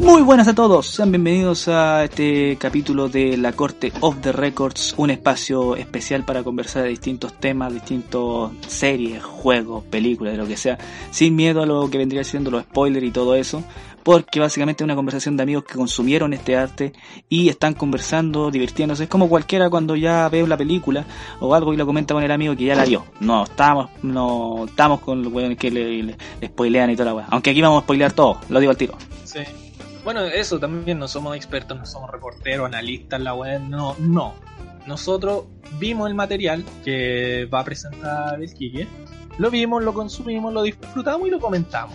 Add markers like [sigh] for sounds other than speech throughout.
Muy buenas a todos, sean bienvenidos a este capítulo de La Corte of the Records, un espacio especial para conversar de distintos temas, distintos series, juegos, películas, lo que sea, sin miedo a lo que vendría siendo los spoilers y todo eso, porque básicamente es una conversación de amigos que consumieron este arte y están conversando, divirtiéndose, es como cualquiera cuando ya ve la película o algo y lo comenta con el amigo que ya la vio. No estamos, no estamos con los que le spoilean y toda la weá. Aunque aquí vamos a spoilear todo, lo digo al tiro. Sí. Bueno, eso también no somos expertos, no somos reporteros, analistas, la web, no, no. Nosotros vimos el material que va a presentar el Kike, lo vimos, lo consumimos, lo disfrutamos y lo comentamos.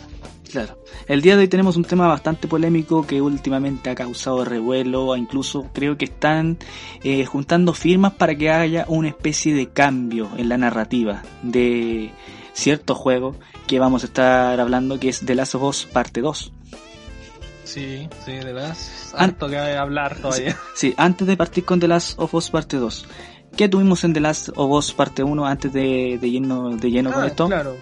Claro. El día de hoy tenemos un tema bastante polémico que últimamente ha causado revuelo, incluso creo que están eh, juntando firmas para que haya una especie de cambio en la narrativa de cierto juego que vamos a estar hablando, que es The Last of Us Parte 2. Sí, sí, de las. Harto que hablar todavía. Sí, sí, antes de partir con The Last of Us Parte 2. ¿Qué tuvimos en The Last of Us Parte 1 antes de, de lleno, de lleno ah, con esto? Claro.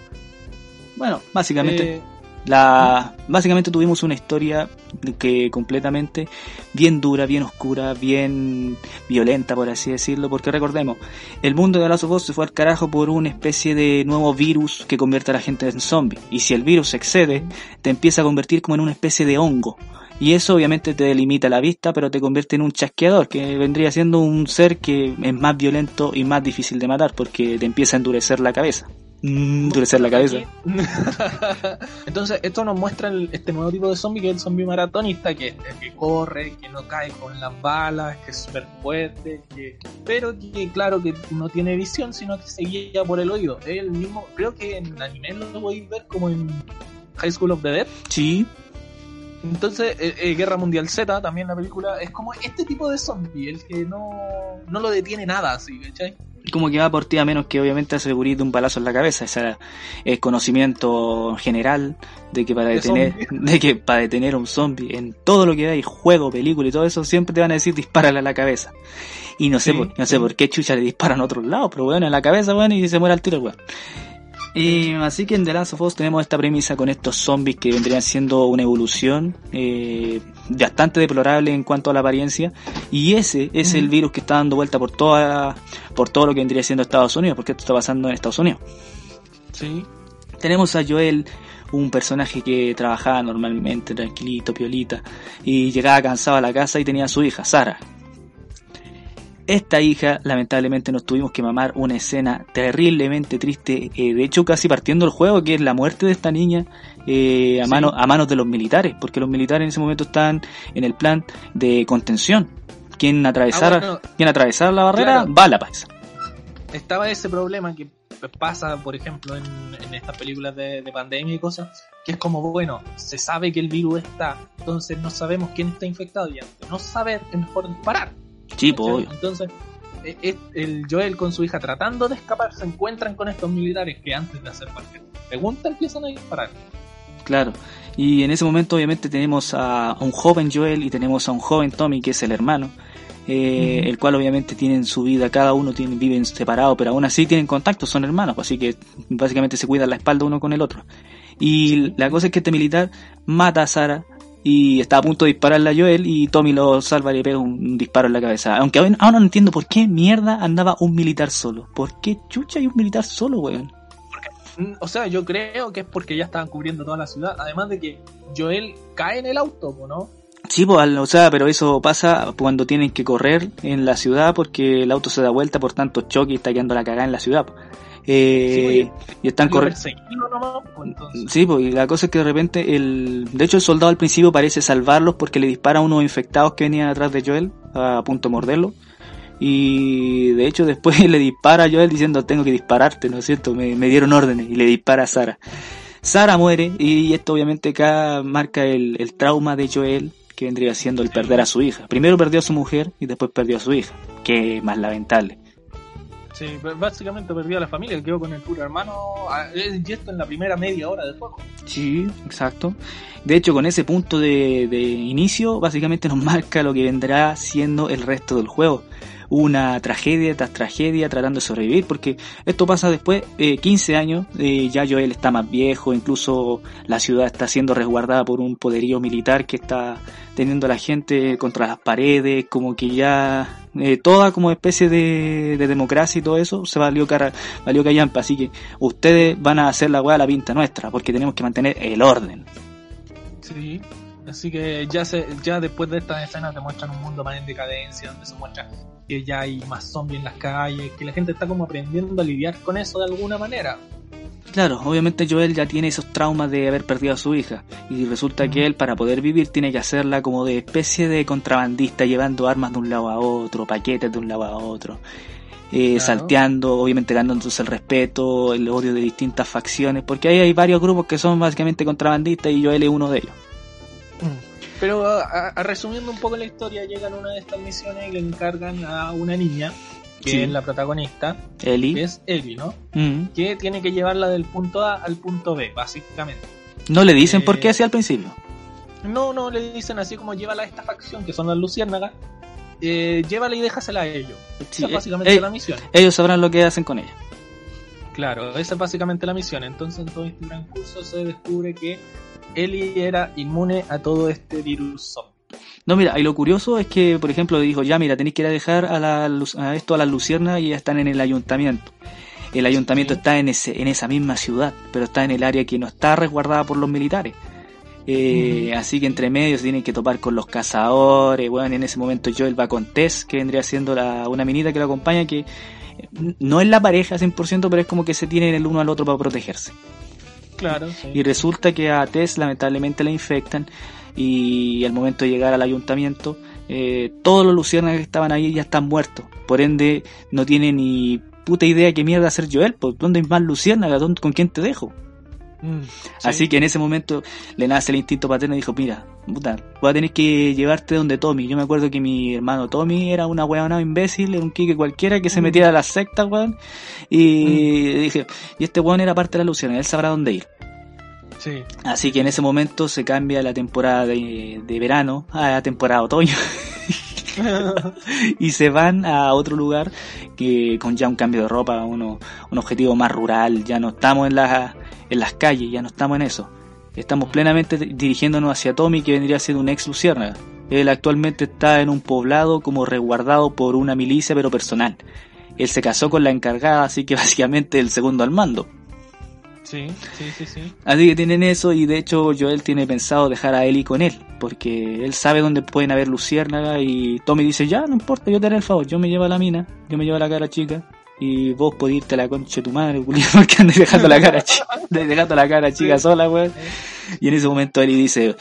Bueno, básicamente. Eh, La, básicamente tuvimos una historia que completamente bien dura, bien oscura, bien violenta, por así decirlo, porque recordemos, el mundo de Last of se fue al carajo por una especie de nuevo virus que convierte a la gente en zombie. Y si el virus excede, te empieza a convertir como en una especie de hongo. Y eso obviamente te delimita la vista, pero te convierte en un chasqueador, que vendría siendo un ser que es más violento y más difícil de matar, porque te empieza a endurecer la cabeza. Mm, endurecer la cabeza. [laughs] Entonces, esto nos muestra el- este nuevo tipo de zombie que es el zombie maratonista, que, que corre, que no cae con las balas, que es súper fuerte, que, pero que, claro, que no tiene visión, sino que se guía por el oído. Es el mismo, creo que en anime lo podéis ver como en High School of the Dead. Sí, Entonces, eh, eh, Guerra Mundial Z, también la película, es como este tipo de zombie, el que no, no lo detiene nada, así, ¿cachai? como que va por ti a menos que obviamente asegurís de un balazo en la cabeza. Ese es conocimiento general de que para De detener, zombie. [laughs] de que para detener a un zombie en todo lo que hay, juego, película y todo eso, siempre te van a decir dispárale a la cabeza. Y no sé, Sí, por, no sé por qué chucha le disparan a otros lados, pero bueno, en la cabeza, bueno, y se muere al tiro, weón. Y así que en The Last of Us tenemos esta premisa con estos zombies que vendrían siendo una evolución eh, bastante deplorable en cuanto a la apariencia. Y ese es el virus que está dando vuelta por toda, por todo lo que vendría siendo Estados Unidos, porque esto está pasando en Estados Unidos. Sí. Tenemos a Joel, un personaje que trabajaba normalmente, tranquilito, piolita, y llegaba cansado a la casa y tenía a su hija, Sara. Esta hija, lamentablemente, nos tuvimos que mamar una escena terriblemente triste, eh, de hecho casi partiendo el juego, que es la muerte de esta niña eh, a, Sí. mano, a manos de los militares, porque los militares en ese momento están en el plan de contención. Quien atravesara, Ah, bueno, quien atravesara la barrera, claro. va a la paz. estaba ese problema que pasa, por ejemplo, en, en estas películas de, de pandemia y cosas, que es como, bueno, se sabe que el virus está, entonces no sabemos quién está infectado y ante no saber es mejor disparar. Sí, pues, obvio. Entonces, eh, eh, el Joel con su hija tratando de escapar se encuentran con estos militares que antes de hacer cualquier pregunta empiezan a disparar. Claro. Y en ese momento obviamente tenemos a, un joven Joel y tenemos a un joven Tommy que es el hermano, eh, el cual obviamente tienen su vida, cada uno tiene, viven separado, pero aún así tienen contacto, son hermanos, así que básicamente se cuidan la espalda uno con el otro. Y la cosa es que este militar mata a Sara y está a punto de dispararle a Joel y Tommy lo salva y le pega un, disparo en la cabeza. Aunque aún, aún no entiendo por qué mierda andaba un militar solo. ¿Por qué chucha hay un militar solo, weón? Mm, O sea, yo creo que es porque ya estaban cubriendo toda la ciudad, además de que Joel cae en el auto, ¿no? Sí, pues, al- o sea, pero eso pasa cuando tienen que correr en la ciudad porque el auto se da vuelta por tanto choque y está quedando la cagada en la ciudad. Po. Eh, y están corriendo. Sí, pues, y la cosa es que de repente el, de hecho el soldado al principio parece salvarlos porque le dispara a unos infectados que venían atrás de Joel a punto de morderlo. Y de hecho después [laughs] le dispara a Joel diciendo tengo que dispararte, ¿no es cierto? Me, me dieron órdenes y le dispara a Sara. Sara muere y esto obviamente acá marca el, el trauma de Joel que vendría siendo el perder a su hija. Primero perdió a su mujer y después perdió a su hija, que es más lamentable. Sí, básicamente perdió a la familia, quedó con el puro hermano, y esto en la primera media hora del juego. Sí, exacto. De hecho, con ese punto de, de inicio, básicamente nos [laughs] marca lo que vendrá siendo el resto del juego una tragedia tras tragedia tratando de sobrevivir, porque esto pasa después, eh, 15 años, eh, ya Joel está más viejo, incluso la ciudad está siendo resguardada por un poderío militar que está teniendo a la gente contra las paredes, como que ya eh, toda como especie de, de, democracia y todo eso se valió cara, valió callampa, así que ustedes van a hacer la weá la pinta nuestra, porque tenemos que mantener el orden. Sí, Así que ya se, ya después de estas escenas te muestran un mundo más en decadencia, donde se muestra que ya hay más zombies en las calles, que la gente está como aprendiendo a lidiar con eso de alguna manera. Claro, obviamente Joel ya tiene esos traumas de haber perdido a su hija y resulta que él para poder vivir tiene que hacerla como de especie de contrabandista llevando armas de un lado a otro, paquetes de un lado a otro, eh, claro. salteando, obviamente ganándose el respeto, el odio de distintas facciones, porque ahí hay varios grupos que son básicamente contrabandistas y Joel es uno de ellos. Pero a, a, resumiendo un poco la historia, llegan una de estas misiones y le encargan a una niña, que sí. es la protagonista, Ellie. que es Ellie, ¿no? Mm. Que tiene que llevarla del punto A al punto B, básicamente. ¿No le dicen eh, por qué así al principio? No, no, le dicen así como llévala a esta facción, que son las luciérnagas, eh, llévala y déjasela a ellos. Sí, esa es básicamente eh, la misión. Ellos sabrán lo que hacen con ella. Claro, esa es básicamente la misión. Entonces en todo este transcurso se descubre que Ellie era inmune a todo este virus zombie. No, mira, y lo curioso es que, por ejemplo, dijo, ya, mira, tenéis que ir a dejar a, la, a esto a las luciernas y ya están en el ayuntamiento. El ayuntamiento sí. está en, ese, en esa misma ciudad, pero está en el área que no está resguardada por los militares. Eh, mm. Así que entre medio se tienen que topar con los cazadores. Bueno, en ese momento Joel va con Tess, que vendría siendo la, una minita que lo acompaña, que no es la pareja 100%, pero es como que se tienen el uno al otro para protegerse. Claro, sí. Y resulta que a Tess lamentablemente la infectan y al momento de llegar al ayuntamiento eh, todos los luciérnagas que estaban ahí ya están muertos. Por ende no tiene ni puta idea qué mierda hacer Joel. Pues, ¿Dónde hay más luciérnagas? ¿Con quién te dejo? Mm, sí. Así que en ese momento le nace el instinto paterno y dijo, mira, puta, voy a tener que llevarte donde Tommy. Yo me acuerdo que mi hermano Tommy era una weona imbécil, era un kike cualquiera que se Mm. metía a las sectas, weón. Y dije, y este weón era parte de la Luciana, él sabrá dónde ir. Sí. Así que en ese momento se cambia la temporada de, de verano a la temporada de otoño. [laughs] y se van a otro lugar que con ya un cambio de ropa, uno, un objetivo más rural, ya no estamos en, la, en las calles, ya no estamos en eso. Estamos plenamente dirigiéndonos hacia Tommy, que vendría siendo un ex luciérnaga. Él actualmente está en un poblado como resguardado por una milicia, pero personal. Él se casó con la encargada, así que [laughs] básicamente el segundo al mando. Sí, sí, sí, sí. Así que tienen eso y de hecho Joel tiene pensado dejar a Ellie con él, porque él sabe dónde pueden haber luciérnagas y Tommy dice, ya, no importa, yo te haré el favor, yo me llevo a la mina, yo me llevo a la cara chica y vos podés irte a la concha de tu madre, Julián, [laughs] porque andas [laughs] dejando la cara chica, dejando la cara chica sola, weón. Y en ese momento Ellie dice,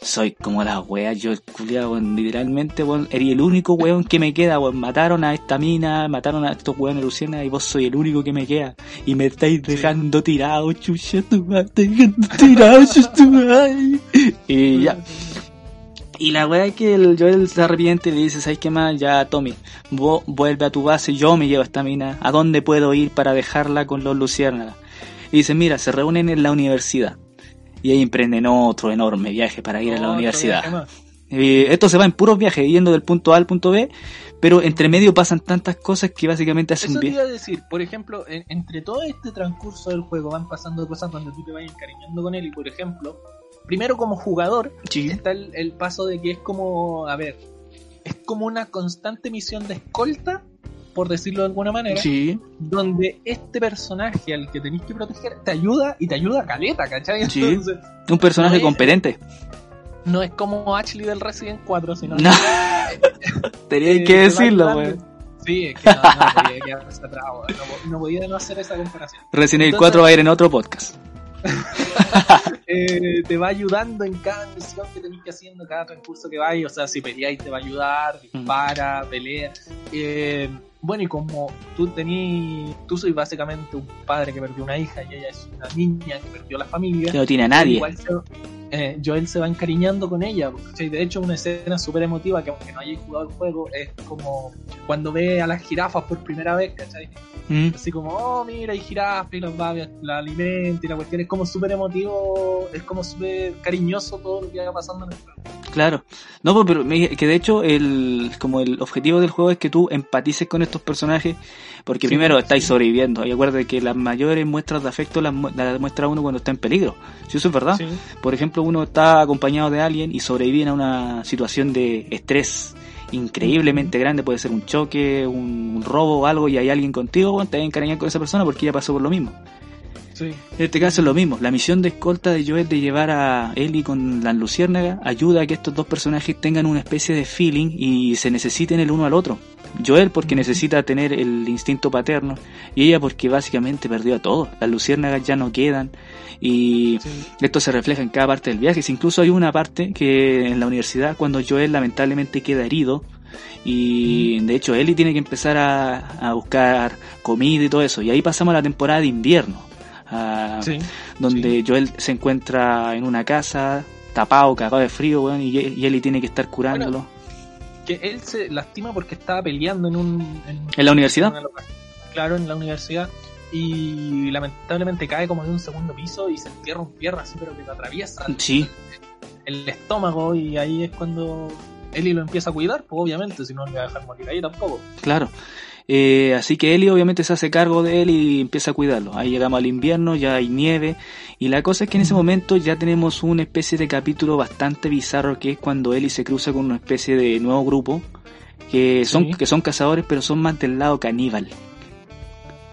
soy como la wea, yo culiado, literalmente, weón, eres el único weón que me queda, weón, mataron a esta mina, mataron a estos weones Luciana y vos soy el único que me queda. Y me estáis dejando tirado, chucha tu madre, dejando tirado, chucha tu madre. Y ya. Y la weá es que el Joel se arrepiente y le dice, ¿sabes qué más? Ya, Tommy, vos vuelve a tu base, yo me llevo a esta mina. ¿A dónde puedo ir para dejarla con los luciérnagas? Y dice, mira, se reúnen en la universidad. Y ahí emprenden otro enorme viaje para ir a la universidad. Eh, esto se va en puros viajes, yendo del punto A al punto B, pero entre medio pasan tantas cosas que básicamente hacen Eso te iba a decir, por ejemplo, en- entre todo este transcurso del juego van pasando cosas donde tú te vas encariñando con él y, por ejemplo, primero como jugador Sí. está el, el paso de que es como, a ver, es como una constante misión de escolta, por decirlo de alguna manera, Sí, donde este personaje al que tenéis que proteger te ayuda y te ayuda a caleta, ¿cachai? Sí. Entonces, un personaje No es- competente. no es como Ashley del Resident 4, sino No, [laughs] tenía eh, que [laughs] va decirlo, weón. Sí, es que no, no podía quedarse atrás, no, no podía no hacer esa comparación. Resident Evil Entonces- 4 va a ir en otro podcast. [laughs] eh, te va ayudando en cada misión que tenés que haciendo, cada recurso que vayas. O sea, si peleáis te va a ayudar, dispara, pelea. Eh, bueno, y como tú tení, tú soy básicamente un padre que perdió una hija y ella es una niña que perdió la familia. Que no tiene a nadie. Igual se, eh, Joel se va encariñando con ella. De hecho, una escena súper emotiva que aunque no hayáis jugado el juego, es como cuando ve a las jirafas por primera vez, ¿cachai? Mm. Así como, oh, mira, hay jirafas y las va, la alimenta y la cuestión es como súper emotivo, es como súper cariñoso todo lo que va pasando en el juego. Claro. No, pues, pero que de hecho el como el objetivo del juego es que tú empatices con estos personajes porque primero estáis sobreviviendo. Y acuérdate que las mayores muestras de afecto las, muestra uno cuando está en peligro. Si eso es verdad. Por ejemplo, uno está acompañado de alguien y sobrevive a una situación de estrés increíblemente grande, puede ser un choque, un, robo o algo, y hay alguien contigo, bueno, te vas a encariñar con esa persona porque ya pasó por lo mismo. En este caso es lo mismo. La misión de escolta de Joel de llevar a Ellie con la luciérnaga ayuda a que estos dos personajes tengan una especie de feeling y se necesiten el uno al otro. Joel porque necesita tener el instinto paterno y ella porque básicamente perdió a todos. Las luciérnagas ya no quedan y esto se refleja en cada parte del viaje. Incluso hay una parte que en la universidad cuando Joel lamentablemente queda herido y de hecho Ellie tiene que empezar a, a buscar comida y todo eso y ahí pasamos a la temporada de invierno donde Joel se encuentra en una casa, tapado, cagado de frío, y, y Ellie tiene que estar curándolo. Que él se lastima porque estaba peleando en un... ¿En, la universidad? claro, en la universidad. Y lamentablemente cae como de un segundo piso y se entierra un pierna así, pero que lo atraviesa sí. el, estómago y ahí es cuando Ellie lo empieza a cuidar, pues obviamente, si no le va a dejar morir ahí tampoco. Claro. Eh, así que Eli obviamente se hace cargo de él y empieza a cuidarlo. Ahí llegamos al invierno, ya hay nieve. Y la cosa es que en ese momento ya tenemos una especie de capítulo bastante bizarro que es cuando Eli se cruza con una especie de nuevo grupo que son, que son cazadores pero son más del lado caníbal.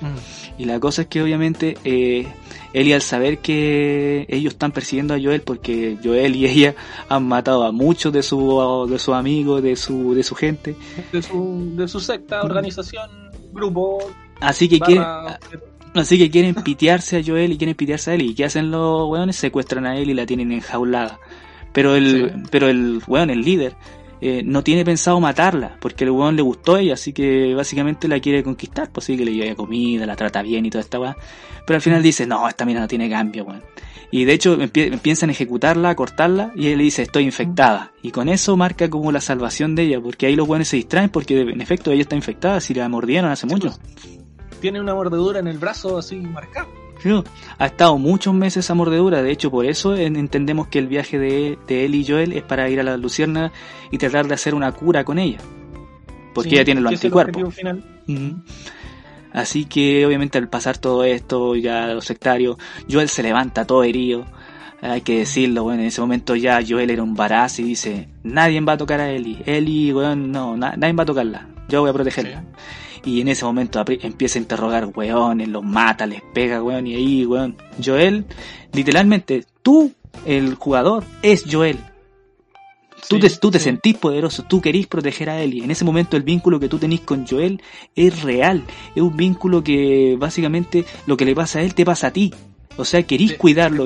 Mm. Y la cosa es que obviamente eh, Eli al saber que ellos están persiguiendo a Joel porque Joel y ella han matado a muchos de sus de sus amigos, de su de su gente, de su, de su secta, organización, grupo. Así que quieren así que quieren pitearse a Joel y quieren pitearse a Eli y qué hacen los weones secuestran a él y la tienen enjaulada. Pero el pero el weón, el líder eh, no tiene pensado matarla, porque el weón le gustó a ella, así que básicamente la quiere conquistar, pues sí que le lleva comida, la trata bien y toda esta weá. Pero al final dice, no, esta mina no tiene cambio, weón. Y de hecho empiezan a ejecutarla, a cortarla, y él le dice, estoy infectada. Y con eso marca como la salvación de ella, porque ahí los weones se distraen, porque en efecto ella está infectada, si la mordieron hace mucho. Tiene una mordedura en el brazo así marcada ha estado muchos meses a mordedura, de hecho por eso entendemos que el viaje de, él y Joel es para ir a la Lucierna y tratar de hacer una cura con ella. Porque ella tiene los anticuerpos. Así que obviamente al pasar todo esto, ya los sectarios, Joel se levanta todo herido. Hay que decirlo, bueno, en ese momento ya Joel era un baraz y dice, nadie va a tocar a Eli. Eli, bueno, no, nadie va a tocarla. Yo voy a protegerla. Y en ese momento empieza a interrogar weones, los mata, les pega, weón, y ahí, weón. Joel, literalmente, tú, el jugador, es Joel. Tú, te, tú te sentís poderoso, tú querís proteger a él y en ese momento el vínculo que tú tenés con Joel es real, es un vínculo que básicamente lo que le pasa a él te pasa a ti. O sea, querís cuidarlo.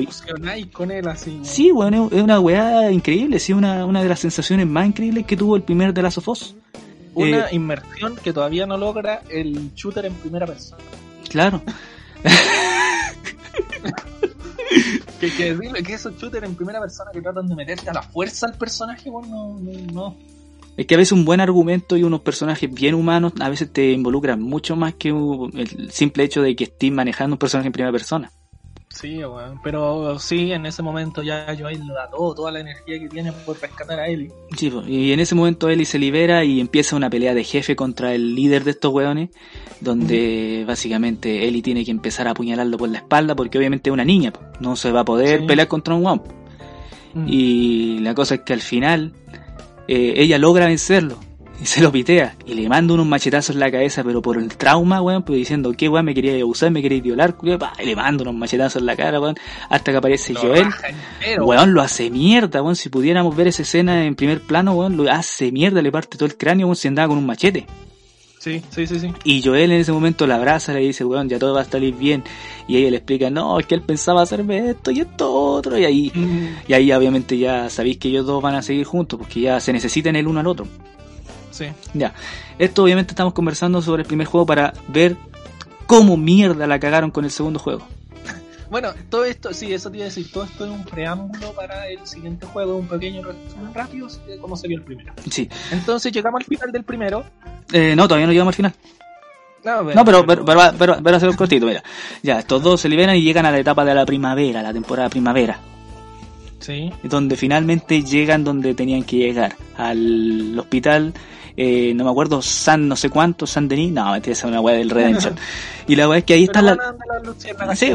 con él así. Sí, bueno, es una weá increíble, sí, una, una de las sensaciones más increíbles que tuvo el primer de Last of una eh, inmersión que todavía no logra el shooter en primera persona. Claro. [laughs] que, que, que esos shooters en primera persona que tratan de meterte a la fuerza al personaje, bueno, no, no. Es que a veces un buen argumento y unos personajes bien humanos a veces te involucran mucho más que el simple hecho de que estés manejando un personaje en primera persona. Sí, bueno, pero sí, en ese momento ya Joel da todo, toda la energía que tiene por rescatar a Ellie. Sí, y en ese momento Ellie se libera y empieza una pelea de jefe contra el líder de estos weones, donde básicamente Ellie tiene que empezar a apuñalarlo por la espalda porque obviamente es una niña, no se va a poder pelear contra un weón. Y la cosa es que al final eh, ella logra vencerlo, y se lo pitea y le manda unos machetazos en la cabeza, pero por el trauma, weón, pues diciendo que weón me quería abusar, me quería violar, y le mando unos machetazos en la cara, weón, hasta que aparece Joel. Weón, lo hace mierda, weón, si pudiéramos ver esa escena en primer plano, weón, lo hace mierda, le parte todo el cráneo, weón, se andaba con un machete. Sí, sí, sí, sí. Y Joel en ese momento la abraza, le dice, weón, ya todo va a salir bien. Y ella le explica, no, es que él pensaba hacerme esto y esto otro. Y ahí, Mm, y ahí obviamente ya sabéis que ellos dos van a seguir juntos, porque ya se necesitan el uno al otro. Sí. Ya, esto obviamente estamos conversando sobre el primer juego para ver cómo mierda la cagaron con el segundo juego. [laughs] Bueno, todo esto, sí, eso te iba a decir, todo esto es un preámbulo para el siguiente juego, un pequeño resumen rápido de cómo se vio el primero. Sí, Entonces llegamos al final del primero. Eh, no, todavía no llegamos al final. No, No, pero, pero, pero, pero, pero va a ser cortito, mira. Ya, estos dos se liberan y llegan a la etapa de la primavera, la temporada primavera. Sí. donde finalmente llegan donde tenían que llegar, al hospital, eh, no me acuerdo, San no sé cuánto, San Denis, no, mentira, esa es una weá del Redemption. Y la weá es que ahí están la- las luciérnagas Sí,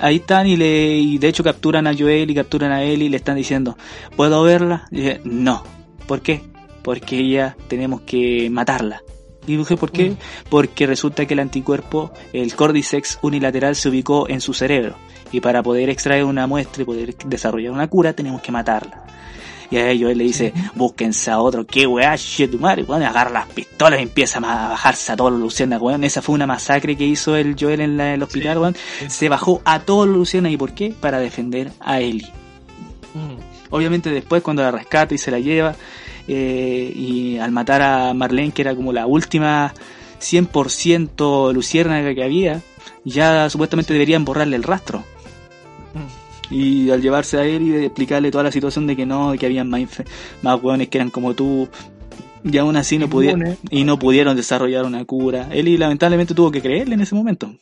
ahí están y le, y de hecho capturan a Joel y capturan a él y le están diciendo, ¿puedo verla? Y dije, no. ¿Por qué? Porque ella tenemos que matarla. Y dije, ¿por qué? Mm. Porque resulta que el anticuerpo, el Cordyceps unilateral, se ubicó en su cerebro. Y para poder extraer una muestra y poder desarrollar una cura, tenemos que matarla. Y a ellos él le dice, búsquense a otro, qué weá, shit, tu madre, weón, agarra las pistolas y empieza a bajarse a todos los luciérnagas, weón. Esa fue una masacre que hizo el Joel en la- el hospital, weón. Se bajó a todos los luciérnagas, ¿y por qué? Para defender a Ellie. Mm. Obviamente después cuando la rescata y se la lleva, eh, y al matar a Marlene, que era como la última 100% luciérnaga que había, ya supuestamente deberían borrarle el rastro. Y al llevarse a él y de explicarle toda la situación de que no, de que habían más, más hueones que eran como tú, y aún así no pudieron, y no pudieron desarrollar una cura. Eli lamentablemente tuvo que creerle en ese momento.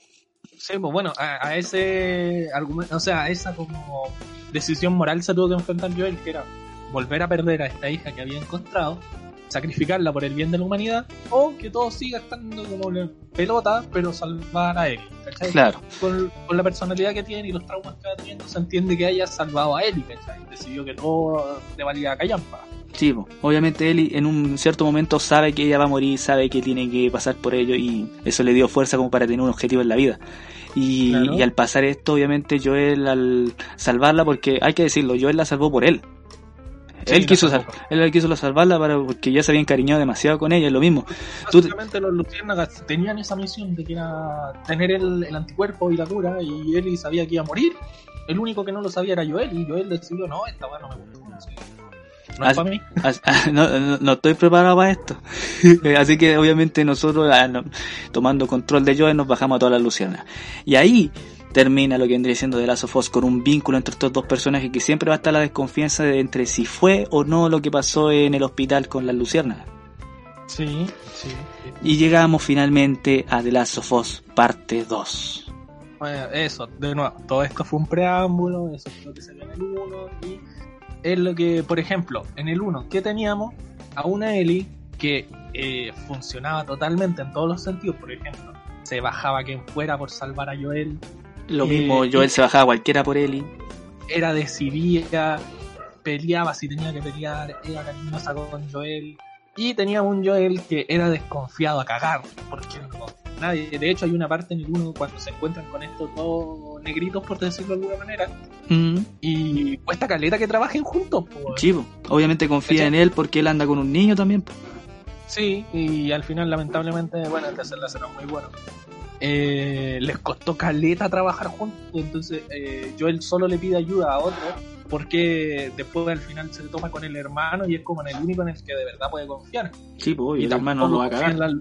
Sí, pues bueno, a, a ese argumento, o sea, a esa como decisión moral se tuvo que enfrentar Joel, que era volver a perder a esta hija que había encontrado, sacrificarla por el bien de la humanidad, o que todo siga estando como pelota, pero salvar a él. ¿cachai? Claro. Con, con la personalidad que tiene y los traumas que va teniendo, se entiende que haya salvado a Ellie, ¿cachai? Decidió que todo le valía callampa. Sí, obviamente Eli en un cierto momento sabe que ella va a morir, sabe que tiene que pasar por ello y eso le dio fuerza como para tener un objetivo en la vida. Y, Claro. y al pasar esto, obviamente Joel al salvarla, porque hay que decirlo, Joel la salvó por él. Sí, él quiso sal- él quiso la salvarla para porque ya se había encariñado demasiado con ella, es lo mismo. Tú- Básicamente los luciérnagas tenían esa misión de que era tener el, el anticuerpo y la cura y Ellie sabía que iba a morir. El único que no lo sabía era Joel y Joel decidió, no, esta weá no me gustó. No, sé. No es Así- para mí. [laughs] As- No, no, no estoy preparado para esto. [laughs] Así que obviamente nosotros, ah, tomando control de Joel, nos bajamos a todas las luciernas. Y ahí termina lo que vendría siendo de Last of Us con un vínculo entre estos dos personajes que siempre va a estar la desconfianza de entre si fue o no lo que pasó en el hospital con las luciernas. Sí, sí. Y llegamos finalmente a The Last of Us parte 2. Bueno, eso, de nuevo, todo esto fue un preámbulo, eso es lo que ve en el 1 y es lo que, por ejemplo, en el 1, ¿qué teníamos? A una Ellie que eh, funcionaba totalmente en todos los sentidos, por ejemplo, se bajaba quien fuera por salvar a Joel, Lo Eh, mismo, Joel se bajaba cualquiera por Ellie. era decidida, peleaba si tenía que pelear, era cariñosa con Joel. Y tenía un Joel que era desconfiado a cagar, porque no, nadie. De hecho, hay una parte en el 1 cuando se encuentran con estos dos negritos, por decirlo de alguna manera, Mm, y cuesta caleta que trabajen juntos. po. chivo. Obviamente confía en él porque él anda con un niño también. Sí, y al final, lamentablemente, bueno, el desenlace era muy bueno. Eh, les costó caleta trabajar juntos, entonces eh, Joel solo le pide ayuda a otro, porque después al final se toma con el hermano y es como en el único en el que de verdad puede confiar. Sí, pues, y el hermano lo va a cagar. la-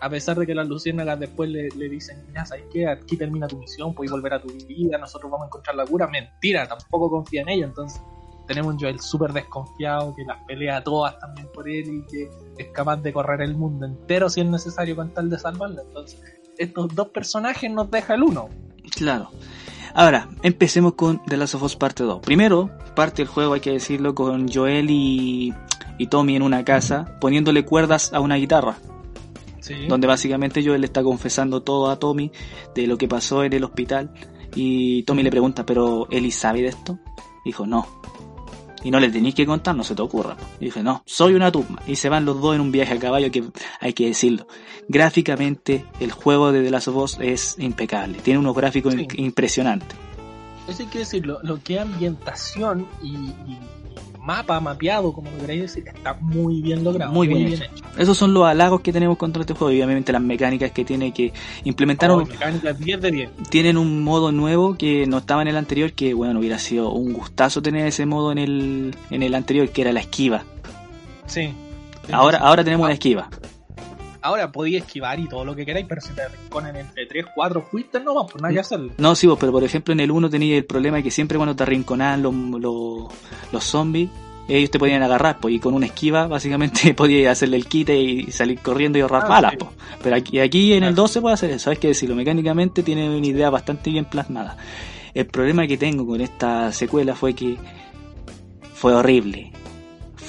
a pesar de que las luciérnagas después le, le dicen, ya sabes qué, aquí termina tu misión, puedes volver a tu vida, nosotros vamos a encontrar la cura. Mentira, tampoco confía en ella, entonces tenemos un Joel súper desconfiado, que las pelea todas también por él y que es capaz de correr el mundo entero si es necesario con tal de salvarla. Entonces, estos dos personajes nos deja el uno. Claro. Ahora, empecemos con The Last of Us parte 2. Primero, parte del juego, hay que decirlo, con Joel y, y Tommy en una casa, poniéndole cuerdas a una guitarra. Sí. donde básicamente Joel le está confesando todo a Tommy de lo que pasó en el hospital y Tommy le pregunta, pero Eli sabe de esto? Dijo, no. Y no le tenéis que contar, no se te ocurra. Y dije, no, soy una tumba. Y se van los dos en un viaje a caballo que hay que decirlo. Gráficamente, el juego de The Last of Us es impecable. Tiene unos gráficos Sí. impresionantes. Eso hay que decirlo, lo que ambientación y, y mapa mapeado, como lo queréis decir, está muy bien logrado. Muy bien hecho. Esos son los halagos que tenemos contra este juego. Y obviamente las mecánicas que tiene que implementar. Oh, mecánicas 10 de 10. Tienen un modo nuevo que no estaba en el anterior, que bueno, hubiera sido un gustazo tener ese modo en el, en el anterior, que era la esquiva. Sí. Ahora, ahora tenemos la esquiva. Ahora podía esquivar y todo lo que queráis, pero si te arrinconan entre 3, 4 fuiste, no más, por nada que hacerlo. No, sí, vos, pero por ejemplo en el 1 tenía el problema de que siempre cuando te arrinconaban los, los, los zombies, ellos te podían agarrar, pues, y con una esquiva básicamente [laughs] podías hacerle el quite y salir corriendo y ahorrar Ah, balas, sí. pues. Pero aquí, aquí en el Claro. 12 puede hacer eso, es que decirlo, mecánicamente tiene una idea bastante bien plasmada. El problema que tengo con esta secuela fue que fue horrible.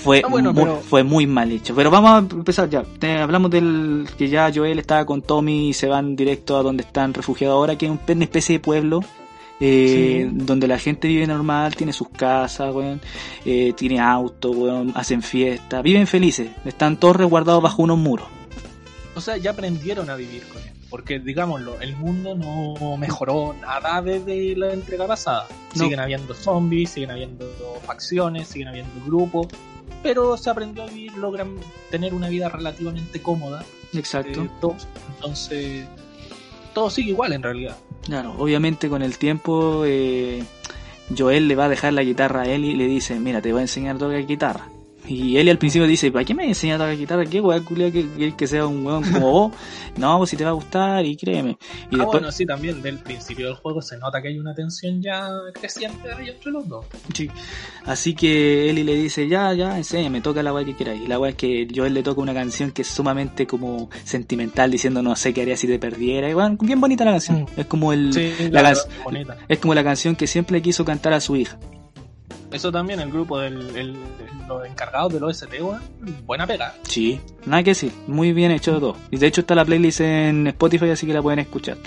Fue, Ah, bueno, muy, pero- fue muy mal hecho. Pero vamos a empezar ya. Te- hablamos del que ya Joel estaba con Tommy y se van directo a donde están refugiados ahora, que es un- una especie de pueblo. eh, Sí. donde la gente vive normal, tiene sus casas, weón, eh, tiene auto, weón, hacen fiestas, viven felices, están todos resguardados bajo unos muros. O sea, ya aprendieron a vivir con él. Porque, digámoslo, el mundo no mejoró nada desde la entrega pasada. No. Siguen habiendo zombies, siguen habiendo facciones, siguen habiendo grupos. Pero se aprendió a vivir, logran tener una vida relativamente cómoda. Exacto. eh, todos. Entonces, todo sigue igual en realidad. Claro, obviamente con el tiempo eh, Joel le va a dejar la guitarra a Ellie y le dice, mira, te voy a enseñar a tocar guitarra. Y Ellie al principio dice, ¿para qué me enseñas a tocar guitarra? ¿Qué weá culia que, que, que sea un weón como [laughs] vos? No, pues si te va a gustar y créeme. Y ah, después, bueno, sí, también del principio del juego se nota que hay una tensión ya creciente ahí entre los dos. sí. Así que Ellie le dice, ya, ya, enséñame, toca la weá que quieras. Y la weá es que Joel le toca una canción que es sumamente como sentimental, diciendo no sé qué haría si te perdiera. Y bueno, bien bonita la canción. Mm. Es como el, Sí, la la can- verdad, bonita. es como la canción que siempre quiso cantar a su hija. Eso también, el grupo el- los encargados del OST, weón, buena pega. Sí, nada que decir, muy bien hecho todo. Y de hecho está la playlist en Spotify, así que la pueden escuchar.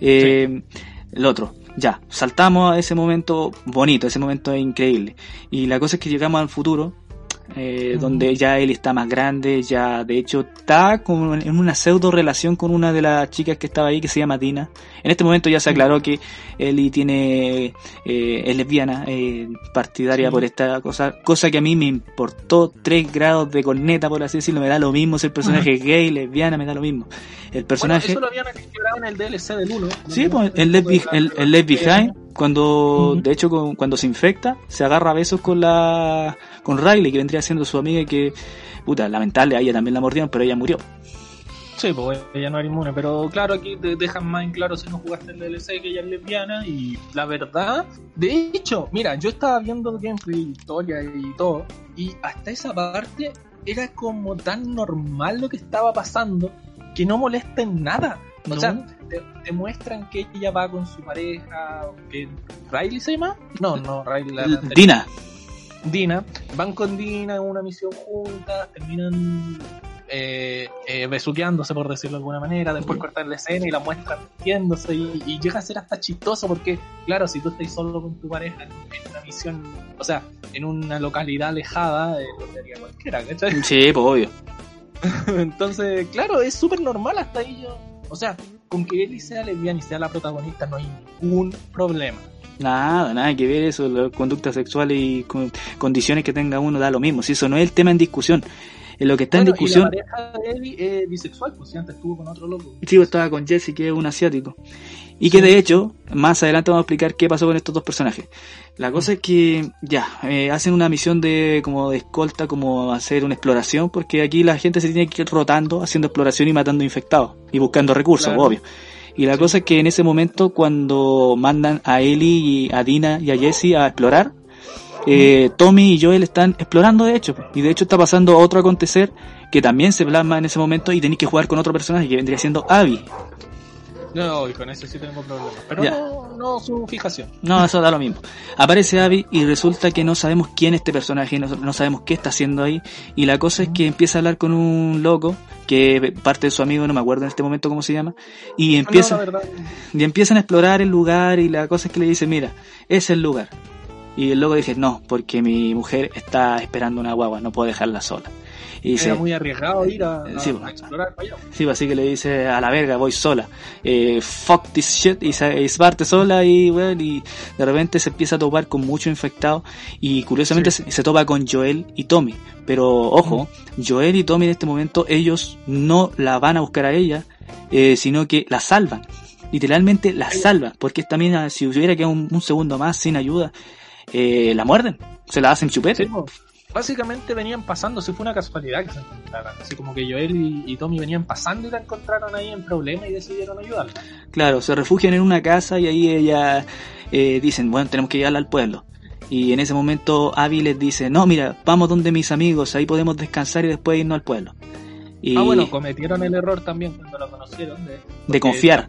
Eh, El otro, ya, saltamos a ese momento bonito, ese momento increíble. Y la cosa es que llegamos al futuro, eh, donde ya él está más grande, ya de hecho está como en una pseudo relación con una de las chicas que estaba ahí, que se llama Dina. En este momento ya se aclaró que Ellie tiene, eh, es lesbiana, eh, partidaria Sí. por esta cosa, cosa que a mí me importó tres grados de corneta, por así decirlo, me da lo mismo si el personaje es gay, lesbiana, me da lo mismo. El personaje... Bueno, eso lo habían explorado en el DLC del 1. Sí, pues el el, el Left Behind, cuando, de hecho, con- cuando se infecta, se agarra a besos con la, con Riley, que vendría siendo su amiga y que, puta, lamentable, a ella también la mordieron, pero ella murió. Sí, pues ella no era inmune, pero claro, aquí te dejan más en claro si no jugaste el DLC que ella es lesbiana y la verdad, de hecho, mira, yo estaba viendo gameplay, historia y todo, y hasta esa parte era como tan normal lo que estaba pasando que no molesta en nada. O No. sea, te, te muestran que ella va con su pareja, que ¿Riley se llama? No, no, Riley la. Dina, Dina, van con Dina en una misión juntas, terminan eh, eh, besuqueándose por decirlo de alguna manera, después cortan la escena y la muestran viéndose y, y llega a ser hasta chistoso porque, claro, si tú estás solo con tu pareja en, en una misión, o sea, en una localidad alejada, eh, lo haría cualquiera, ¿cachai? sí, pues obvio. [laughs] Entonces, claro, es súper normal hasta ahí yo. O sea, con que Ellie sea lesbiana y sea la protagonista no hay ningún problema. Nada, nada que ver eso, la conducta sexual y con- condiciones que tenga uno da lo mismo, si eso no es el tema en discusión. En lo que está en discusión, Y la pareja de Ellie es bisexual, pues si antes estuvo con otro loco. Sí, pues, estaba con Jesse, que es un asiático. Y que de hecho, más adelante vamos a explicar qué pasó con estos dos personajes. La cosa es que, ya, eh, hacen una misión de como de escolta, como hacer una exploración, porque aquí la gente se tiene que ir rotando, haciendo exploración y matando infectados, y buscando recursos, Claro. obvio. Y la Sí. cosa es que en ese momento, cuando mandan a Ellie, y a Dina y a Jesse a explorar, eh, Tommy y Joel están explorando de hecho, y de hecho está pasando otro acontecer que también se plasma en ese momento y tenéis que jugar con otro personaje que vendría siendo Abby. No, y con eso sí tengo problemas. Pero Ya. no, no su fijación. No, eso da lo mismo. Aparece Abby y resulta que no sabemos quién es este personaje, no, no sabemos qué está haciendo ahí. Y la cosa es que empieza a hablar con un loco, que parte de su amigo, no me acuerdo en este momento cómo se llama, y empieza, No, y empiezan a explorar el lugar y la cosa es que le dice, mira, es el lugar. Y el loco dice, no, porque mi mujer está esperando una guagua, no puedo dejarla sola. Y Era muy arriesgado ir a, a, Sí, a explorar para allá. Sí, pues, así que le dice a la verga, voy sola. Eh, fuck this shit. Y se, y se parte sola y, weón, y de repente se empieza a topar con muchos infectados. Y curiosamente Sí. se, se topa con Joel y Tommy. Pero ojo, Joel y Tommy en este momento, ellos no la van a buscar a ella, eh, sino que la salvan. Literalmente la salvan. Porque esta mina, si hubiera quedado un, un segundo más sin ayuda, eh, la muerden. Se la hacen chupete. Sí, po. Básicamente venían pasando, si fue una casualidad que se encontraran. Así como que Joel y, y Tommy venían pasando y la encontraron ahí en problema y decidieron ayudarla. Claro, se refugian en una casa y ahí ella eh, dicen, bueno, tenemos que llevarla al pueblo. Y en ese momento Abby les dice, no, mira, vamos donde mis amigos, ahí podemos descansar y después irnos al pueblo. Y Ah, bueno, cometieron el error también cuando lo conocieron de, de confiar.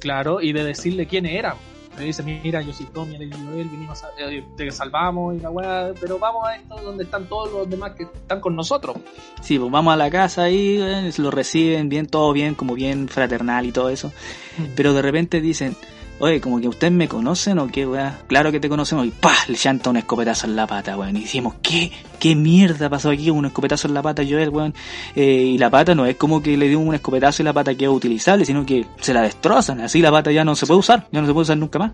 Claro, y de decirle quiénes eran. Me dice, mira, yo soy Tommy, y Joel, vinimos a, eh, te salvamos y la weá, pero vamos a esto donde están todos los demás que están con nosotros. Sí, pues vamos a la casa ahí, eh, lo reciben bien, todo bien, como bien fraternal y todo eso. Pero de repente dicen, oye, como que ustedes me conocen o qué, weá. Claro que te conocemos. Y ¡pah! Le llanta un escopetazo en la pata, weón. Y decimos, ¿qué? ¿Qué mierda pasó aquí? Un escopetazo en la pata, Joel, weón. Eh, y la pata no es como que le dio un escopetazo y la pata queda utilizable, sino que se la destrozan. Así la pata ya no se puede usar, ya no se puede usar nunca más.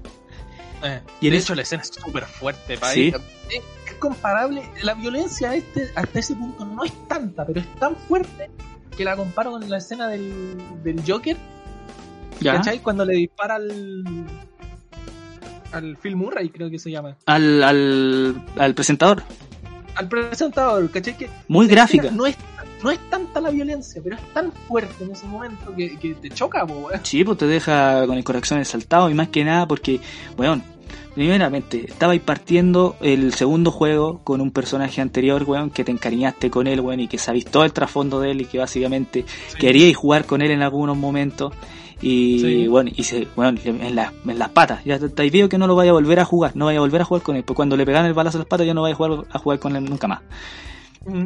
Eh, Y en de eso- hecho, la escena es súper fuerte. pa' Sí. Es, es comparable. La violencia este, hasta ese punto no es tanta, pero es tan fuerte que la comparo con la escena del, del Joker. Ya. ¿Cachai? Cuando le dispara al. al Phil Murray, creo que se llama. Al, al, al presentador. Al presentador, ¿cachai? Que Muy gráfica. No es, no es tanta la violencia, pero es tan fuerte en ese momento que, que te choca, po, weón. Sí, pues te deja con el corazón exaltado y más que nada porque, weón, primeramente, estabais partiendo el segundo juego con un personaje anterior, weón, que te encariñaste con él, weón, y que sabéis todo el trasfondo de él y que básicamente queríais jugar con él en algunos momentos. Y Sí. bueno, y se, bueno, en, la- en las patas, ya estáis viendo que no lo vaya a volver a jugar, no vaya a volver a jugar con él, pues cuando le pegan el balazo a las patas ya no vaya a jugar, a jugar con él nunca más.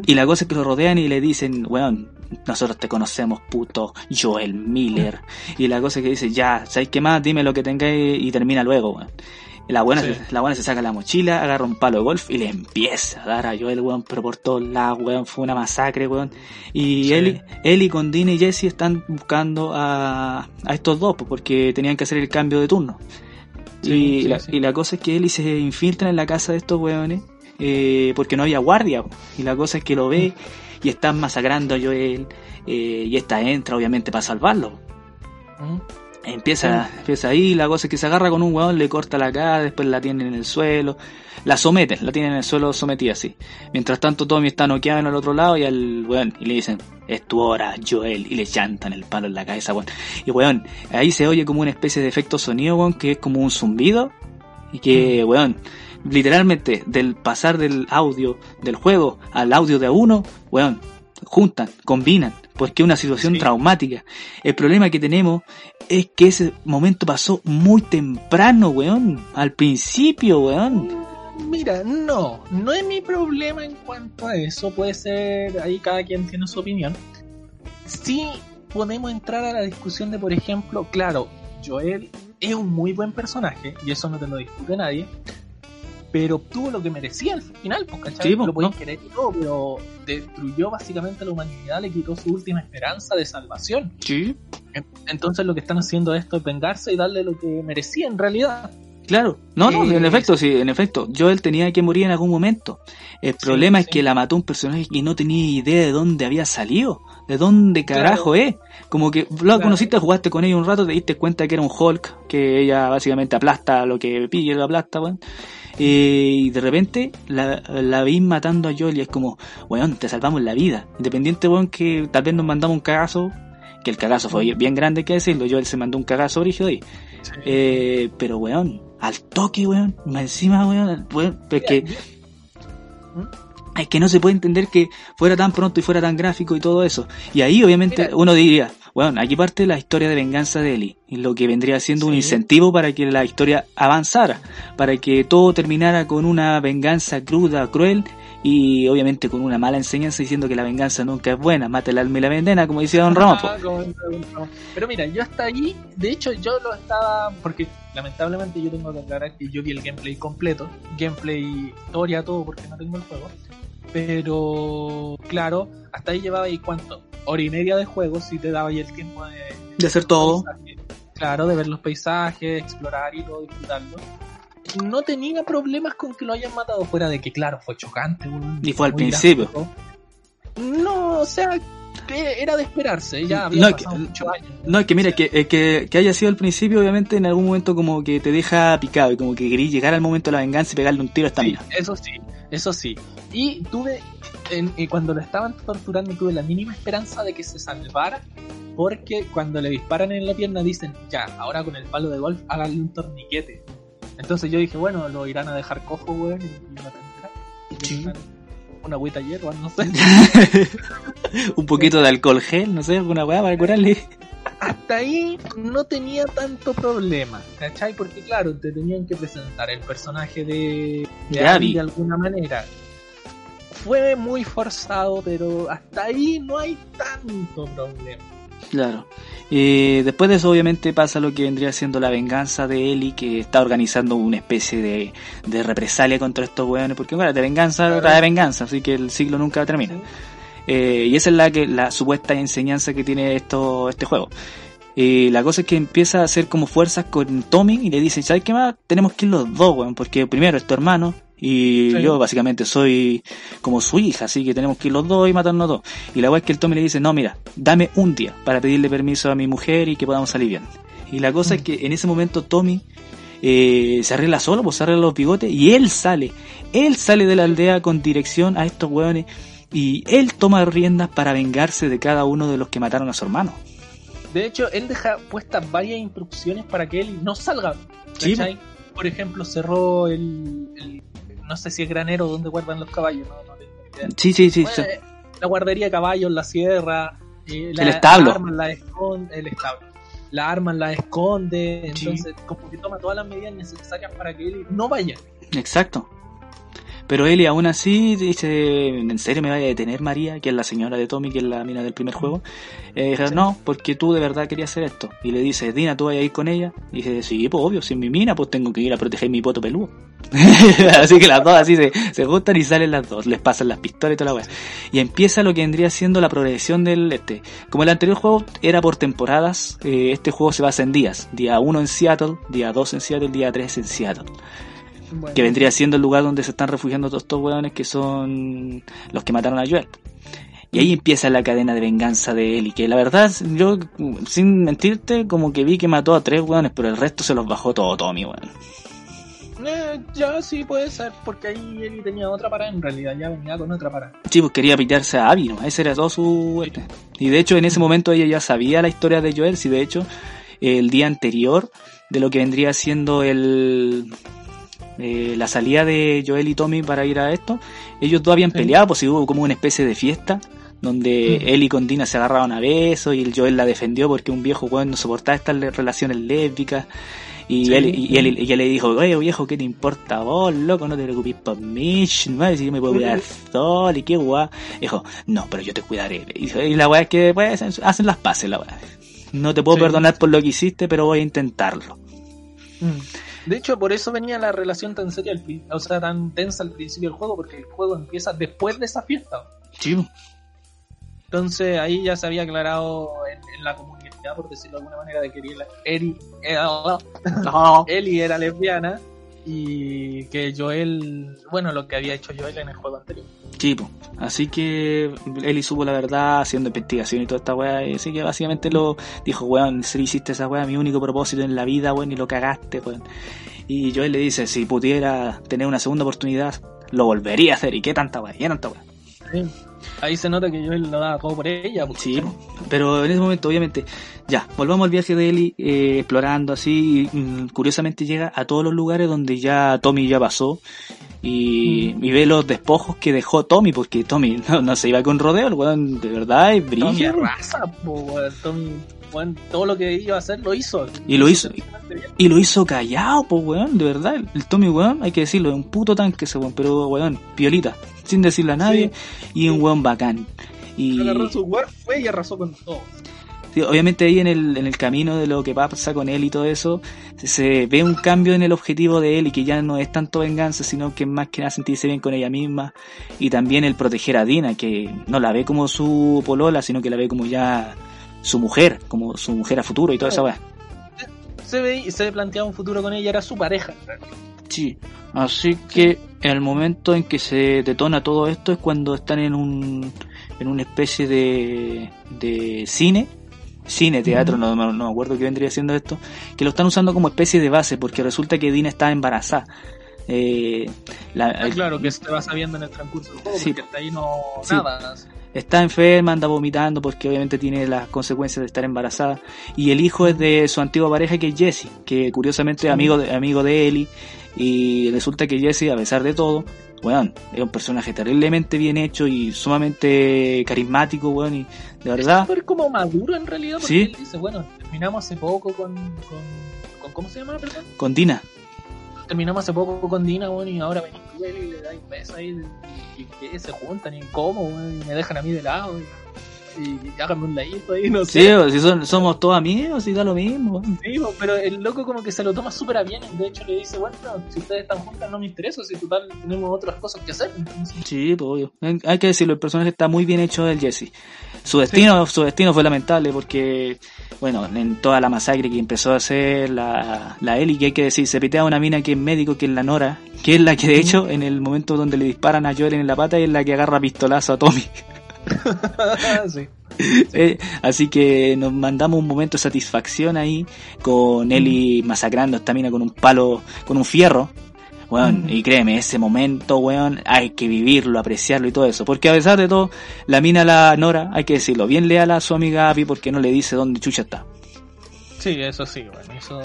Y la cosa es que lo rodean y le dicen, weón, nosotros te conocemos, puto Joel Miller. Y la cosa es que dice, ya, ¿sabes qué más? Dime lo que tengáis y termina luego, weón. Y la buena, Sí. se, la buena se saca la mochila, agarra un palo de golf y le empieza a dar a Joel, weón, pero por todos lados, weón, fue una masacre, weón. Y Sí. él y con Dean y Jesse están buscando a, a estos dos, porque tenían que hacer el cambio de turno. Sí, y, la, sí. y la cosa es que Eli se infiltra en la casa de estos weones eh, porque no había guardia. Y la cosa es que lo ve y están masacrando a Joel eh, y esta entra obviamente para salvarlo. Mm. Empieza, empieza ahí, la cosa es que se agarra con un weón, le corta la cara, después la tienen en el suelo, la someten, la tienen en el suelo sometida así. Mientras tanto Tommy está noqueado en el otro lado y al weón, y le dicen, es tu hora, Joel, y le llantan el palo en la cabeza, weón. Y weón, ahí se oye como una especie de efecto sonido, weón, que es como un zumbido, y que, weón, literalmente, del pasar del audio del juego al audio de uno, weón, juntan, combinan, porque es una situación Sí. traumática. El problema que tenemos es que ese momento pasó muy temprano, weón, al principio, weón. Mira, no, no es mi problema en cuanto a eso, puede ser, ahí cada quien tiene su opinión. Sí podemos entrar a la discusión de, por ejemplo, claro, Joel es un muy buen personaje, y eso no te lo discute nadie, pero obtuvo lo que merecía al final, pues, ¿cachai? Sí, pues, lo podéis no. querer y todo, pero destruyó básicamente a la humanidad, le quitó su última esperanza de salvación. Sí. Entonces lo que están haciendo esto es vengarse y darle lo que merecía en realidad. Claro, no, no, Eh, en efecto, sí, en efecto, Joel tenía que morir en algún momento. El problema es sí. que la mató un personaje que no tenía idea de dónde había salido, de dónde carajo es. Como que lo Claro. conociste, jugaste con ella un rato, te diste cuenta que era un Hulk, que ella básicamente aplasta lo que pille, lo aplasta, weón. Eh, y de repente la, la veis matando a Joel y es como, weón, te salvamos la vida. Independiente, weón, que tal vez nos mandamos un cagazo, que el cagazo fue bien grande, hay que decirlo, Joel se mandó un cagazo origen ahí. Eh, pero weón, al toque, weón, más encima, weón, weón, pero es que, es que no se puede entender que fuera tan pronto y fuera tan gráfico y todo eso. Y ahí obviamente Mira. uno diría, bueno, aquí parte la historia de venganza de Ellie, y lo que vendría siendo un incentivo para que la historia avanzara, para que todo terminara con una venganza cruda, cruel, y obviamente con una mala enseñanza diciendo que la venganza nunca es buena, mata el alma y la vendena, como decía Don Ramón. po. Ah, Don Ramón. Pero mira, yo hasta ahí, de hecho yo lo estaba, porque lamentablemente yo tengo que aclarar que yo vi el gameplay completo, gameplay, historia, todo, porque no tengo el juego. Pero, claro, hasta ahí llevaba ahí cuánto? Hora y media de juego si te daba ahí el tiempo de... De hacer todo. Claro, de ver los paisajes, explorar y todo, disfrutarlo. No tenía problemas con que lo hayan matado fuera de que, claro, fue chocante. y fue al principio. No, o sea, que era de esperarse, ya había no, pasado muchos años. No, es que mira, que, que, que, haya sido al principio, obviamente en algún momento como que te deja picado y como que quería llegar al momento de la venganza y pegarle un tiro a esta sí, Eso sí, eso sí. Y tuve, en, cuando lo estaban torturando, tuve la mínima esperanza de que se salvara, porque cuando le disparan en la pierna dicen, ya, ahora con el palo de golf háganle un torniquete. Entonces yo dije, bueno, lo irán a dejar cojo, weón, y, lo una agüita hierba, no sé. [laughs] un poquito de alcohol gel, no sé, alguna weá para curarle. Hasta ahí no tenía tanto problema, ¿cachai? Porque claro, te tenían que presentar el personaje de, de Abby de alguna manera. Fue muy forzado, pero hasta ahí no hay tanto problema. Claro. Eh, después de eso, obviamente, pasa lo que vendría siendo la venganza de Eli, que está organizando una especie de, de represalia contra estos weones, porque bueno, de venganza trae venganza, así que el siglo nunca termina. Eh, y esa es la que la supuesta enseñanza que tiene esto este juego. Y la cosa es que empieza a hacer como fuerzas con Tommy y le dice, ¿sabes qué más? Tenemos que ir los dos, weón, porque primero es tu hermano, y yo básicamente soy como su hija, así que tenemos que ir los dos y matarnos dos. Y la weá es que el Tommy le dice, no, mira, dame un día para pedirle permiso a mi mujer y que podamos salir bien. Y la cosa es mm. que en ese momento Tommy eh, se arregla solo, pues se arregla los bigotes y él sale. Él sale de la aldea con dirección a estos weones y él toma riendas para vengarse de cada uno de los que mataron a su hermano. De hecho, él deja puestas varias instrucciones para que él no salga. ¿Sí? Por ejemplo, cerró el no sé si es granero donde guardan los caballos, no, no tengo idea. Sí, sí, sí, La guardería de caballos, la sierra, eh, el establo. La la esconde, el establo. La arma la esconde, entonces como que toma todas las medidas necesarias para que él no vaya. Exacto. Pero Eli aún así dice, ¿en serio me vaya a detener María, que es la señora de Tommy, que es la mina del primer juego? Eh, No, porque tú de verdad querías hacer esto. Y le dice, Dina, ¿tú vas a ir con ella? Y dice, sí, pues obvio, si es mi mina, pues tengo que ir a proteger mi poto peludo. [laughs] así que las dos así se, se gustan y salen las dos, les pasan las pistolas y toda la weá. Y empieza lo que vendría siendo la progresión del este. Como el anterior juego era por temporadas, eh, este juego se basa en días. Día 1 en Seattle, día 2 en Seattle, día 3 en Seattle. Que vendría siendo el lugar donde se están refugiando todos estos hueones que son los que mataron a Joel. Y ahí empieza la cadena de venganza de él. Y que la verdad, yo, sin mentirte, como que vi que mató a tres hueones, pero el resto se los bajó todo Tommy, weón. Eh, ya sí puede ser, porque ahí él tenía otra para en realidad, ya venía con otra para. Sí, pues quería pillarse a Abby, ¿no? Ese era todo su... Y de hecho en ese momento ella ya sabía la historia de Joel, si de hecho el día anterior de lo que vendría siendo el, eh, la salida de Joel y Tommy para ir a esto, ellos dos habían peleado, pues hubo como una especie de fiesta donde él y con Dina se agarraban a besos y el Joel la defendió porque un viejo weón no soportaba estas relaciones lésbicas. Y, él, y, él, y él le dijo, oye viejo, ¿qué te importa vos, loco? No te preocupes por mí, no si yo me puedo cuidar [laughs] solo y qué guay. Dijo, no, pero yo te cuidaré. Y, la weá es que pues, hacen las paces, la weá. No te puedo perdonar por lo que hiciste, pero voy a intentarlo. Mm. De hecho, por eso venía la relación tan seria, o sea, tan tensa al principio del juego, porque el juego empieza después de esa fiesta. Sí. Entonces ahí ya se había aclarado en, la comunidad, por decirlo de alguna manera, de que Eli, Eli era lesbiana y que Joel, bueno, lo que había hecho Joel en el juego anterior. Sí, así que Eli supo la verdad haciendo investigación y toda esta weá, así que básicamente lo dijo, weón, si hiciste esa weá, mi único propósito en la vida, weón, y lo cagaste, weón. Y Joel le dice, si pudiera tener una segunda oportunidad, lo volvería a hacer, y qué tanta weá, qué tanta weá. Sí. Ahí se nota que Joel lo daba todo por ella. sí, pero en ese momento, obviamente, ya, volvamos al viaje de Eli, eh, explorando así, y, mm, curiosamente llega a todos los lugares donde ya Tommy ya pasó, y, mm. y, ve los despojos que dejó Tommy, porque Tommy [laughs] no, se iba con rodeo, el weón de verdad es brillo. Tommy raza, Tommy, todo lo que iba a hacer lo hizo. Y lo hizo, y, lo hizo callado, pues weón, de verdad. El, Tommy, weón, hay que decirlo, es un puto tanque ese weón, pero weón, piolita, sin decirle a nadie, y un weón bacán. Y... Agarró su fue y arrasó con todo. Sí, obviamente ahí en el, en el camino de lo que pasa con él y todo eso, se, se ve un cambio en el objetivo de él y que ya no es tanto venganza, sino que más que nada sentirse bien con ella misma y también el proteger a Dina, que no la ve como su polola, sino que la ve como ya su mujer, como su mujer a futuro y toda esa weá. Se ve, se planteaba un futuro con ella, era su pareja. Sí, así que el momento en que se detona todo esto es cuando están en un en una especie de, de cine, cine, teatro, no, no, no me acuerdo qué vendría siendo esto, que lo están usando como especie de base porque resulta que Dina está embarazada. Eh, la- Ah, claro, que se va sabiendo en el transcurso del juego, Sí. porque hasta ahí no Sí. nada. Está enferma, anda vomitando porque obviamente tiene las consecuencias de estar embarazada y el hijo es de su antigua pareja que es Jesse, que curiosamente es amigo de, amigo de Ellie y resulta que Jesse a pesar de todo, weón, es un personaje terriblemente bien hecho y sumamente carismático, weón, y de verdad, Súper como maduro en realidad, porque Sí. él dice, bueno, terminamos hace poco con, con, con- ¿cómo se llama, perdón? con Dina, Terminamos hace poco con Dina, bueno, y ahora venís tú y le das un beso ahí, y, y se juntan, y cómo, y me dejan a mí de lado, y, y, háganme un ladito ahí, no sí, sé. o si son, somos todos amigos y da lo mismo. Sí, pero el loco como que se lo toma súper a bien, de hecho le dice, bueno, si ustedes están juntas no me interesa, si total tenemos otras cosas que hacer. entonces, Sí, pues obvio. Hay que decirlo, el personaje está muy bien hecho del Jesse. Su destino, su destino fue lamentable porque, bueno, en toda la masacre que empezó a hacer la, la Ellie, que hay que decir, se pitea a una mina que es médico, que es la Nora, que es la que de hecho en el momento donde le disparan a Joel en la pata es la que agarra pistolazo a Tommy. [laughs] sí. [laughs] Eh, así que nos mandamos un momento de satisfacción ahí con Ellie masacrando a esta mina con un palo, con un fierro. Weón, Mm. y créeme, ese momento, weón, hay que vivirlo, apreciarlo y todo eso. Porque a pesar de todo, la mina, la Nora, hay que decirlo, bien leal a su amiga Abby porque no le dice dónde chucha está. Sí, eso sí, bueno, eso...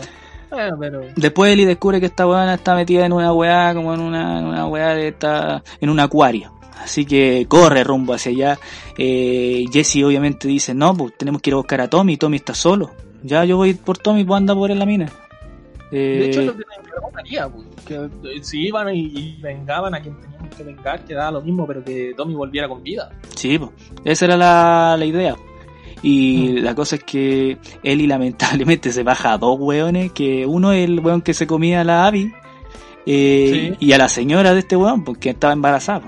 Bueno, pero... Después Ellie descubre que esta weona está metida en una weá, como en una, en una weá de esta, en un acuario. Así que corre rumbo hacia allá. Eh, Jesse obviamente dice, no, pues tenemos que ir a buscar a Tommy, Tommy está solo. Ya yo voy por Tommy, pues anda por en la mina. Eh, De hecho, es lo que preguntaría, pues, que eh, si iban y, y vengaban a quien tenían que vengar, que daba lo mismo, pero que Tommy volviera con vida. Sí, pues, esa era la, la idea. Y Mm. la cosa es que Ellie lamentablemente [laughs] se baja a dos weones, que uno es el weón que se comía a la Abby, eh, y a la señora de este weón, porque estaba embarazada.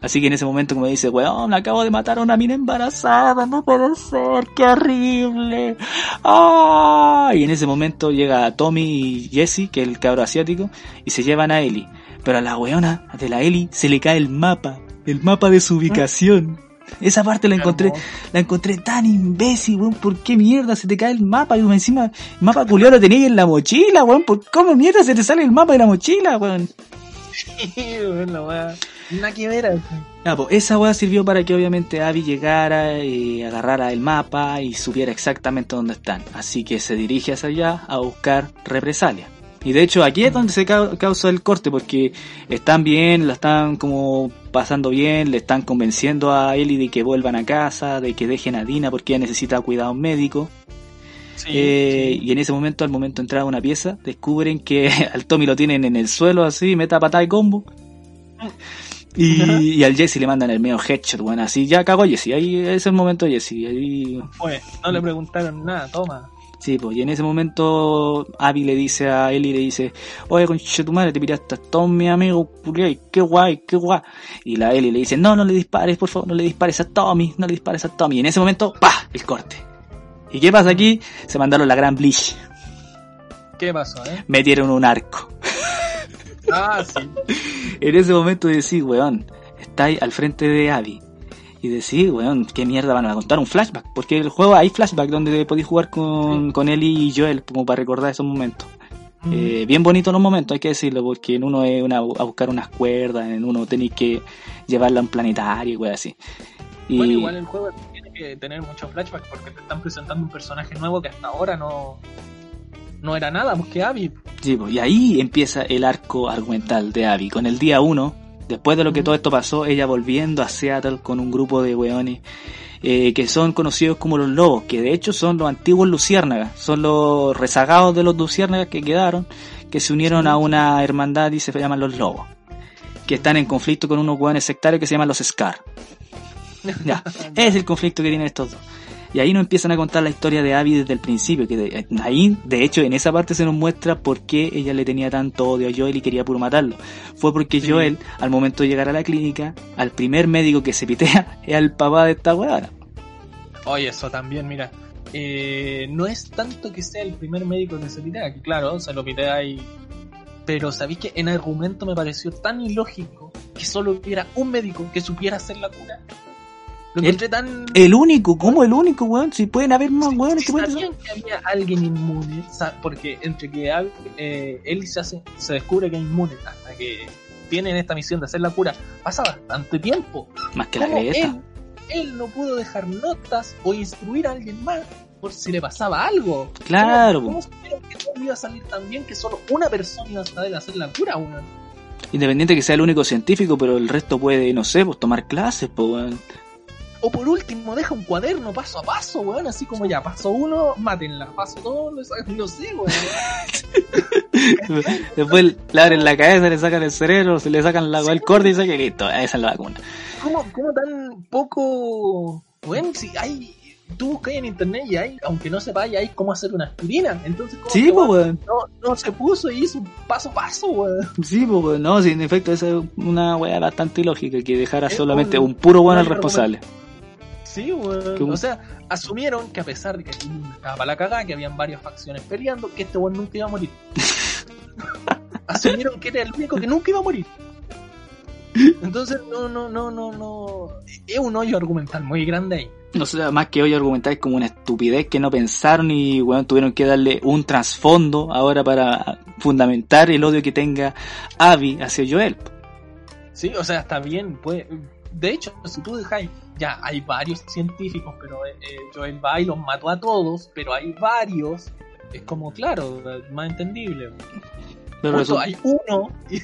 Así que en ese momento como dice, weón, acabo de matar a una mina embarazada, no puede ser, qué horrible. ¡Ah! Y en ese momento llega Tommy y Jesse, que es el cabro asiático, y se llevan a Ellie. Pero a la weona de la Ellie se le cae el mapa, el mapa de su ubicación. Esa parte la encontré, la encontré tan imbécil, weón. ¿Por qué mierda se te cae el mapa? Y encima, el mapa culiao lo tenías en la mochila, weón. ¿Por cómo mierda se te sale el mapa de la mochila, weón? Nada que ver. Ya, pues, esa weá sirvió para que obviamente Abby llegara y agarrara el mapa y supiera exactamente dónde están. Así que se dirige hacia allá a buscar represalia. Y de hecho aquí es donde se cau- causa el corte porque están bien, la están como pasando bien, le están convenciendo a Ellie de que vuelvan a casa, de que dejen a Dina porque ella necesita cuidado médico. Sí, Eh, sí. Y en ese momento, al momento de entrar a una pieza, descubren que [laughs] al Tommy lo tienen en el suelo así, meta patada y combo. [laughs] Y, y al Jesse le mandan el medio headshot, bueno, así ya cagó Jesse, ahí ese es el momento de Jesse, ahí Fue, no le preguntaron nada, toma. sí, pues, y en ese momento Abby le dice a Ellie, le dice, oye concha tu madre, te piraste a todos mis amigos, culiao, qué guay, qué guay. Y la Ellie le dice, no, no le dispares, por favor, no le dispares a Tommy, no le dispares a Tommy. Y en ese momento, ¡pah! el corte. ¿Y qué pasa aquí? Se mandaron la gran bleach, ¿Qué pasó, eh? metieron un arco. Ah, sí. En ese momento decís, weón, estáis al frente de Abby. Y decís, weón, qué mierda van a contar un flashback. Porque el juego hay flashback donde podéis jugar con, con Ellie y Joel, como para recordar esos momentos. Eh, bien bonitos los momentos, hay que decirlo, porque en uno es una, a buscar unas cuerdas, en uno tenéis que llevarla a un planetario y weón así. Y, Bueno, igual el juego que tener muchos flashbacks porque te están presentando un personaje nuevo que hasta ahora no, no era nada, pues que Abby. sí, pues, y ahí empieza el arco argumental de Abby. Con el día uno, después de lo que todo esto pasó, ella volviendo a Seattle con un grupo de weones eh, que son conocidos como los lobos, que de hecho son los antiguos luciérnagas, son los rezagados de los luciérnagas que quedaron, que se unieron a una hermandad y se llaman los lobos, que están en conflicto con unos weones sectarios que se llaman los Scar. [laughs] Ya, es el conflicto que tienen estos dos. Y ahí nos empiezan a contar la historia de Abby desde el principio, que de- ahí, de hecho, en esa parte se nos muestra por qué ella le tenía tanto odio a Joel y quería puro matarlo. Fue porque Sí. Joel, al momento de llegar a la clínica, al primer médico que se pitea [laughs] es al papá de esta weá. Oye, eso también, mira. eh, no es tanto que sea el primer médico que se pitea, que claro, se lo pitea y. Pero sabéis que en argumento me pareció tan ilógico que solo hubiera un médico que supiera hacer la cura. Lo El- tan. El único, ¿cómo el único, weón? Si pueden haber más Sí, weones sí que pueden sabían que había alguien inmune, porque entre que eh, él se, hace, se descubre que es inmune hasta que tienen esta misión de hacer la cura, pasa bastante tiempo. Más que la ¿Cómo Greta. él, él no pudo dejar notas o instruir a alguien más por si le pasaba algo? Claro, ¿Cómo, cómo supieron que todo iba a salir tan bien que solo una persona iba a saber hacer la cura, weón? Independiente que sea el único científico, pero el resto puede, no sé, pues tomar clases, pues weón. O por último, deja un cuaderno paso a paso, weón, así como ya, paso uno, mátenla, paso dos, [laughs] no sé, weón. [laughs] Después le abren la cabeza, le sacan el cerebro, se le sacan la el corte y se que listo, esa es la vacuna. ¿Cómo, cómo tan poco... Bueno, si hay... Tú buscas en internet y hay, aunque no sepáis, hay cómo hacer una aspirina. Entonces, ¿cómo Sí, pues weón, no, no se puso y hizo un paso a paso, weón. Sí, pues weón. No, sí, en efecto, esa es una weá bastante ilógica, que dejara Es solamente un- un puro weón al responsable. Sí, weón. O sea, asumieron que a pesar de que aquí estaba para la cagada, que habían varias facciones peleando, que este weón nunca iba a morir. [laughs] asumieron que era el único que nunca iba a morir. Entonces, no, no, no, no, no. Es un hoyo argumental muy grande ahí. No sé, más que hoy argumentar es como una estupidez que no pensaron y weón tuvieron que darle un trasfondo ahora para fundamentar el odio que tenga Abby hacia Joel. Sí, o sea, está bien. Pues, de hecho, si tú dejáis, ya hay varios científicos, pero eh, eh, Joel va y los mató a todos, pero hay varios. Es como, claro, más entendible. Pero eso- hay uno y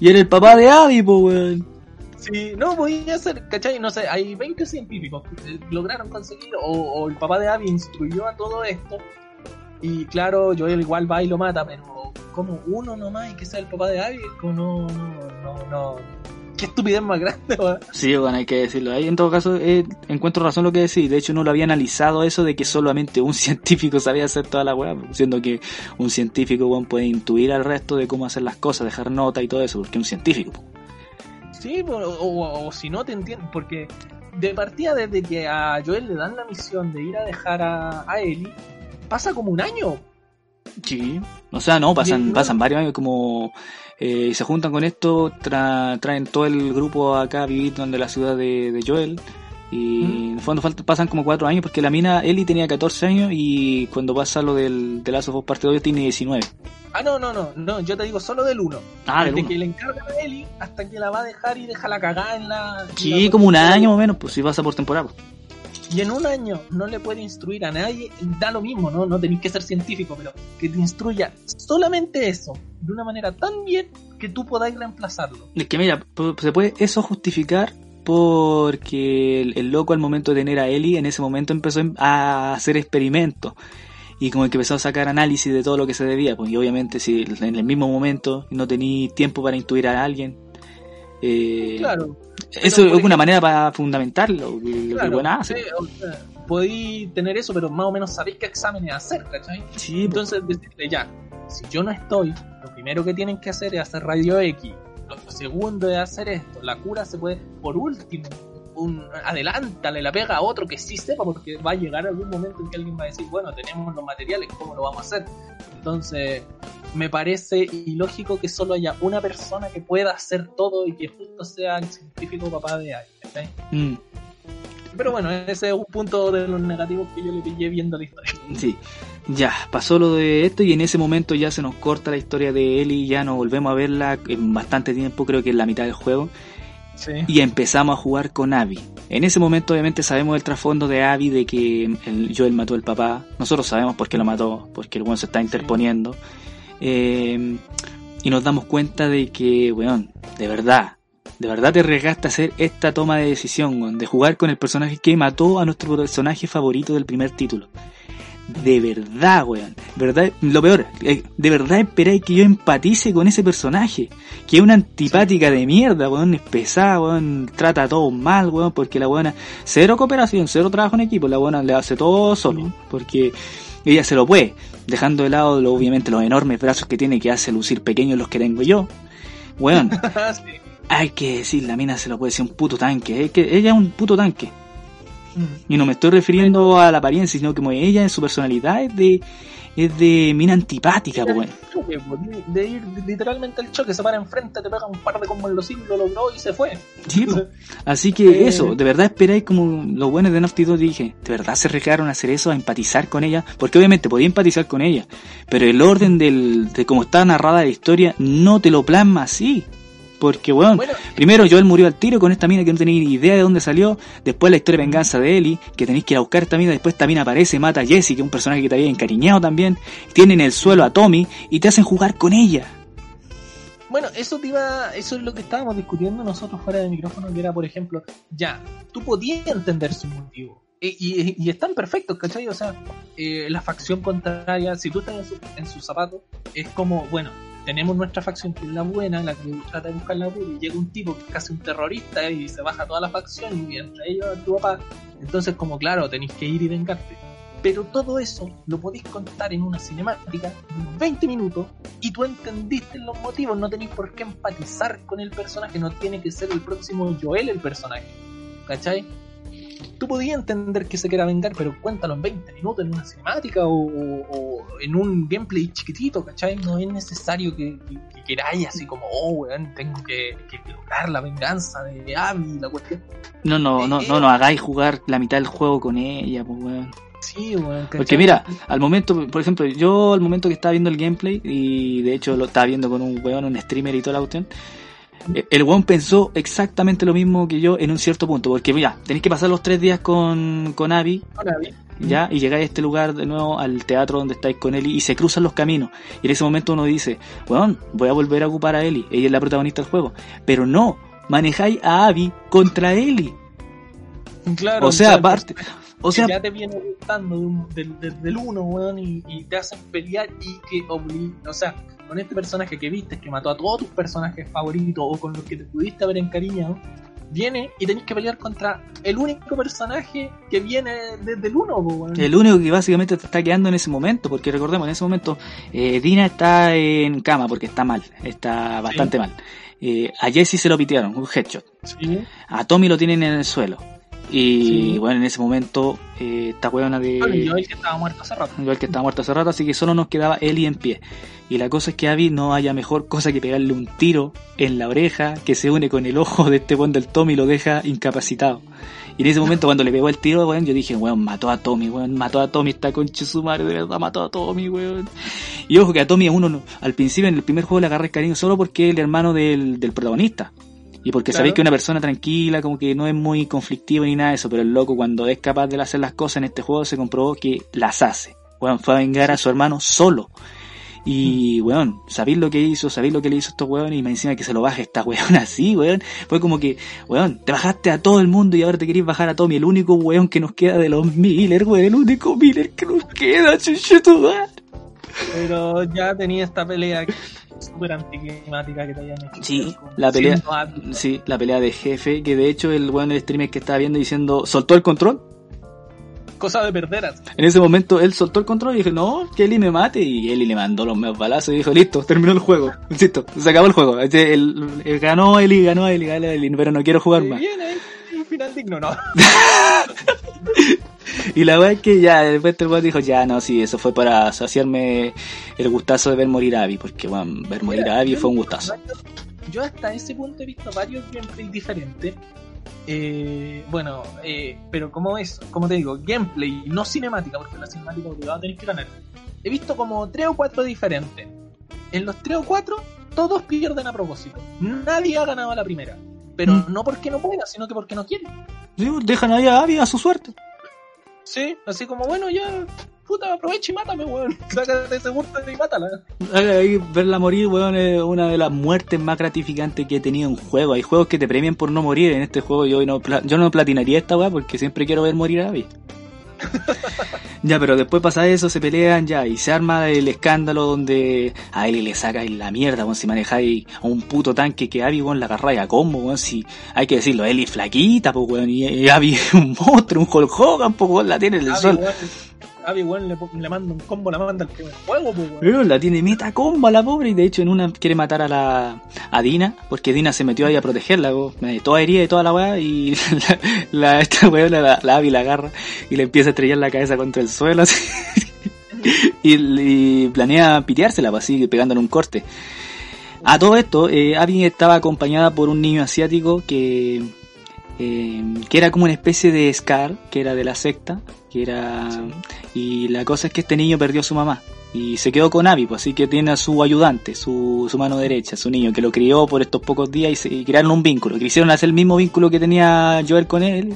Y era el papá de Abby, pues weón. Sí, no, podía ser, ¿cachai? No sé, hay 20 científicos que eh, lograron conseguir, o, o el papá de Abby instruyó a todo esto, y claro, Joel igual va y lo mata, pero como uno nomás y que sea el papá de Abby, como no, no, no, no. Qué estupidez más grande, weón. Sí, bueno, hay que decirlo. Ahí en todo caso eh, encuentro razón lo que decís. De hecho, no lo había analizado eso de que solamente un [laughs] científico sabía hacer toda la weá, siendo que un científico weón, puede intuir al resto de cómo hacer las cosas, dejar nota y todo eso, porque es un científico. Sí, o, o- o si no te entiendo, porque de partida desde que a Joel le dan la misión de ir a dejar a, a Ellie, pasa como un año. Sí. O sea, no, pasan, Bien, pasan varios años como... eh, se juntan con esto, tra- traen todo el grupo acá a vivir donde la ciudad de, de Joel. Y en el fondo falta- pasan como cuatro años porque la mina Ellie tenía 14 años y cuando pasa lo del, de Last of Us Parte 2 tiene 19. Ah, no, no, no, no, yo te digo solo del 1. Ah, del Desde uno. que le encargan a Ellie hasta que la va a dejar y deja la cagada en la. Sí, la- como un año más o menos, pues si pasa por temporada. pues. Y en un año no le puede instruir a nadie, da lo mismo, ¿no? No tenéis que ser científico, pero que te instruya solamente eso, de una manera tan bien que tú podáis reemplazarlo. Es que mira, se puede eso justificar porque el, loco al momento de tener a Ellie en ese momento empezó a hacer experimentos y como que empezó a sacar análisis de todo lo que se debía, pues y obviamente si en el mismo momento no tenéis tiempo para intuir a alguien, eh, Claro, eso es una manera para fundamentarlo, lo que claro. bueno hace. sí, o sea, podéis tener eso, pero más o menos sabéis qué exámenes hacer, ¿cachai? Sí. Entonces decirle ya, si yo no estoy, lo primero que tienen que hacer es hacer radio X. Lo segundo es hacer esto. La cura se puede, por último, un, adelántale la pega a otro que sí sepa, porque va a llegar algún momento en que alguien va a decir, bueno, tenemos los materiales, ¿cómo lo vamos a hacer? Entonces, me parece ilógico que solo haya una persona que pueda hacer todo y que justo sea el científico papá de alguien. ¿cachai? Mm, Pero bueno, ese es un punto de los negativos que yo le pillé viendo la historia. sí. Ya, pasó lo de esto y en ese momento ya se nos corta la historia de Ellie, ya no volvemos a verla en bastante tiempo, creo que en la mitad del juego. Sí. y empezamos a jugar con Abby. En ese momento obviamente sabemos el trasfondo de Abby de que el Joel mató al papá. Nosotros sabemos por qué lo mató, porque el weón se está interponiendo. Eh, y nos damos cuenta de que, weón, de verdad, de verdad te arriesgaste a hacer esta toma de decisión, weón, de jugar con el personaje que mató a nuestro personaje favorito del primer título. De verdad, weón. ¿verdad? Lo peor, eh, de verdad esperáis que yo empatice con ese personaje, que es una antipática de mierda, weón, es pesada, weón, trata a todos mal, weón, porque la buena, cero cooperación, cero trabajo en equipo, la buena le hace todo solo, porque ella se lo puede, dejando de lado lo, obviamente los enormes brazos que tiene que hace lucir pequeños los que tengo yo. Weón, [laughs] Sí. hay que decir, la mina se lo puede decir un puto tanque, es que ella es un puto tanque. Y no me estoy refiriendo a la apariencia, sino como ella en su personalidad es de, es de mina antipática, pues. po, de, ir literalmente al choque, se para enfrente, te pega un par de combos en los hilos, lo logró y se fue. Sí, po. Así que Eh. eso, de verdad esperáis como los buenos de Naughty Dog dije, de verdad se arriesgaron a hacer eso, a empatizar con ella, porque obviamente podía empatizar con ella, pero el orden del, de cómo está narrada la historia no te lo plasma así. Porque, weón, Bueno, primero Joel murió al tiro con esta mina que no tenía ni idea de dónde salió, después la historia de venganza de Ellie, que tenéis que ir a buscar esta mina, después esta mina aparece, mata a Jessie, que es un personaje que te había encariñado también, tienen en el suelo a Tommy y te hacen jugar con ella. Bueno, eso te iba, eso es lo que estábamos discutiendo nosotros fuera de micrófono, que era, por ejemplo, ya, tú podías entender su motivo. E- Y, y están perfectos, ¿cachai? O sea, eh, la facción contraria, si tú estás en, su- en sus zapatos, es como, bueno, tenemos nuestra facción que es la buena, la que trata de buscar la pura, y llega un tipo que es casi un terrorista y se baja toda la facción y entre ellos a tu papá. Entonces, como claro, tenéis que ir y vengarte. Pero todo eso lo podéis contar en una cinemática de unos 20 minutos y tú entendiste los motivos, no tenéis por qué empatizar con el personaje, no tiene que ser el próximo Joel el personaje. ¿Cachai? Tú podías entender que se quiera vengar, pero cuéntalo en 20 minutos en una cinemática o, o- o en un gameplay chiquitito, ¿cachai? No es necesario que, que, que queráis así como, oh, weón, tengo que, que lograr la venganza de Abby, la cuestión. No, no, no, no nos hagáis jugar la mitad del juego con ella, pues weón. Sí, weón. Porque mira, al momento, por ejemplo, yo al momento que estaba viendo el gameplay, y de hecho lo estaba viendo con un weón, un streamer y toda la cuestión, el weón pensó exactamente lo mismo que yo en un cierto punto, porque mira, tenéis que pasar los tres días con, con Abby, Con Abby. ya, y llegáis a este lugar de nuevo al teatro donde estáis con Ellie, y se cruzan los caminos, y en ese momento uno dice, weón, voy a volver a ocupar a Ellie, ella es la protagonista del juego, pero no, manejáis a Abby contra Ellie, Claro, o sea, el aparte, o sea, que ya te viene gustando de un- del, del, del uno, weón, y, y te hacen pelear y que obli o sea, con este personaje que viste, que mató a todos tus personajes favoritos o con los que te pudiste haber encariñado, viene y tenés que pelear contra el único personaje que viene desde el uno, po, weón. El único que básicamente te está quedando en ese momento, porque recordemos, en ese momento eh, Dina está en cama porque está mal, está bastante mal. Eh, a Jesse se lo pitearon, un headshot. Sí. A Tommy lo tienen en el suelo. Y Sí. bueno, en ese momento eh, esta huevona de... Bueno, y yo el que estaba muerto hace rato. Igual que estaba muerto hace rato, así que solo nos quedaba Ellie en pie. Y la cosa es que Abby no haya mejor cosa que pegarle un tiro en la oreja que se une con el ojo de este buen del Tommy y lo deja incapacitado. Y en ese momento cuando le pegó el tiro, weón, yo dije, weón, mató a Tommy, weón, mató a Tommy, esta concha de su madre, de verdad, mató a Tommy, weón. Y ojo que a Tommy a uno no- al principio en el primer juego le agarré cariño solo porque es el hermano del, del protagonista. Y porque Claro. sabéis que una persona tranquila, como que no es muy conflictiva ni nada de eso, pero el loco cuando es capaz de hacer las cosas en este juego se comprobó que las hace. Weón, fue a vengar a su hermano solo. Y, weón, sabéis lo que hizo, sabéis lo que le hizo a estos weón y me encima que se lo baje esta weón [laughs] así, weón. Fue como que, weón, te bajaste a todo el mundo y ahora te querés bajar a Tommy, el único weón que nos queda de los Miller, weón, el único Miller que nos queda, chuchetumar. Pero ya tenía esta pelea súper anticlimática que te habían hecho. Sí, la pelea-. Sí, la pelea de jefe, que de hecho el weón del streamer que estaba viendo diciendo, soltó el control. Cosa de perderas. En ese momento él soltó el control y dije, no, que Eli me mate. Y Eli le mandó los meos balazos y dijo, listo, terminó el juego. [laughs] Listo, se acabó el juego. Este, el- el- ganó Eli, ganó Eli, ganó Eli, pero no quiero jugar más. viene final digno, no. [laughs] Y la verdad es que ya, después el weón dijo, ya, no, sí, eso fue para saciarme el gustazo de ver morir a Abby. Porque, bueno, ver morir Mira, a Abby fue un gustazo. Yo hasta ese punto he visto varios gameplays diferentes. Eh, bueno, eh, pero como es, como te digo, gameplay, no cinemática, porque la cinemática obligada tenéis que ganar. He visto como tres o cuatro diferentes. En los tres o cuatro, todos pierden a propósito. Nadie ha ganado a la primera. Pero Mm. no porque no pueda, sino que porque no quiere. Sí, dejan ahí a Abby a su suerte. Sí, así como, bueno, ya, puta, aprovecha y mátame, weón. [laughs] Sácate ese burto y mátala. Ahí verla morir, weón, es una de las muertes más gratificantes que he tenido en juego. Hay juegos que te premian por no morir. En este juego yo no, yo no platinaría esta weá porque siempre quiero ver morir a Abby. Ya, pero después pasa eso, se pelean ya y se arma el escándalo donde a él le saca la mierda, weón, si manejáis a un puto tanque que Abby, weón, la agarráis a combo, si hay que decirlo, Eli flaquita, pues, weón, y, y Abby un monstruo, un Hulk Hogan, pues, la tiene en el Abby, sol. Abby, weón, le, manda un combo, la manda al primer juego, pues. Weón, la tiene meta combo a la pobre y de hecho en una quiere matar a la a Dina porque Dina se metió ahí a protegerla, weón, toda herida y toda la weá y [laughs] esta weón la, la Abby la agarra y le empieza a estrellar la cabeza contra el suelo [laughs] así. y, y planea piteársela así pegándole un corte. A todo esto, eh, Abby estaba acompañada por un niño asiático que eh, que era como una especie de Scar, que era de la secta, que era y la cosa es que este niño perdió a su mamá y se quedó con Abby, pues, así que tiene a su ayudante, su, su mano derecha, su niño, que lo crió por estos pocos días y, se, y crearon un vínculo, quisieron hacer el mismo vínculo que tenía Joel con él.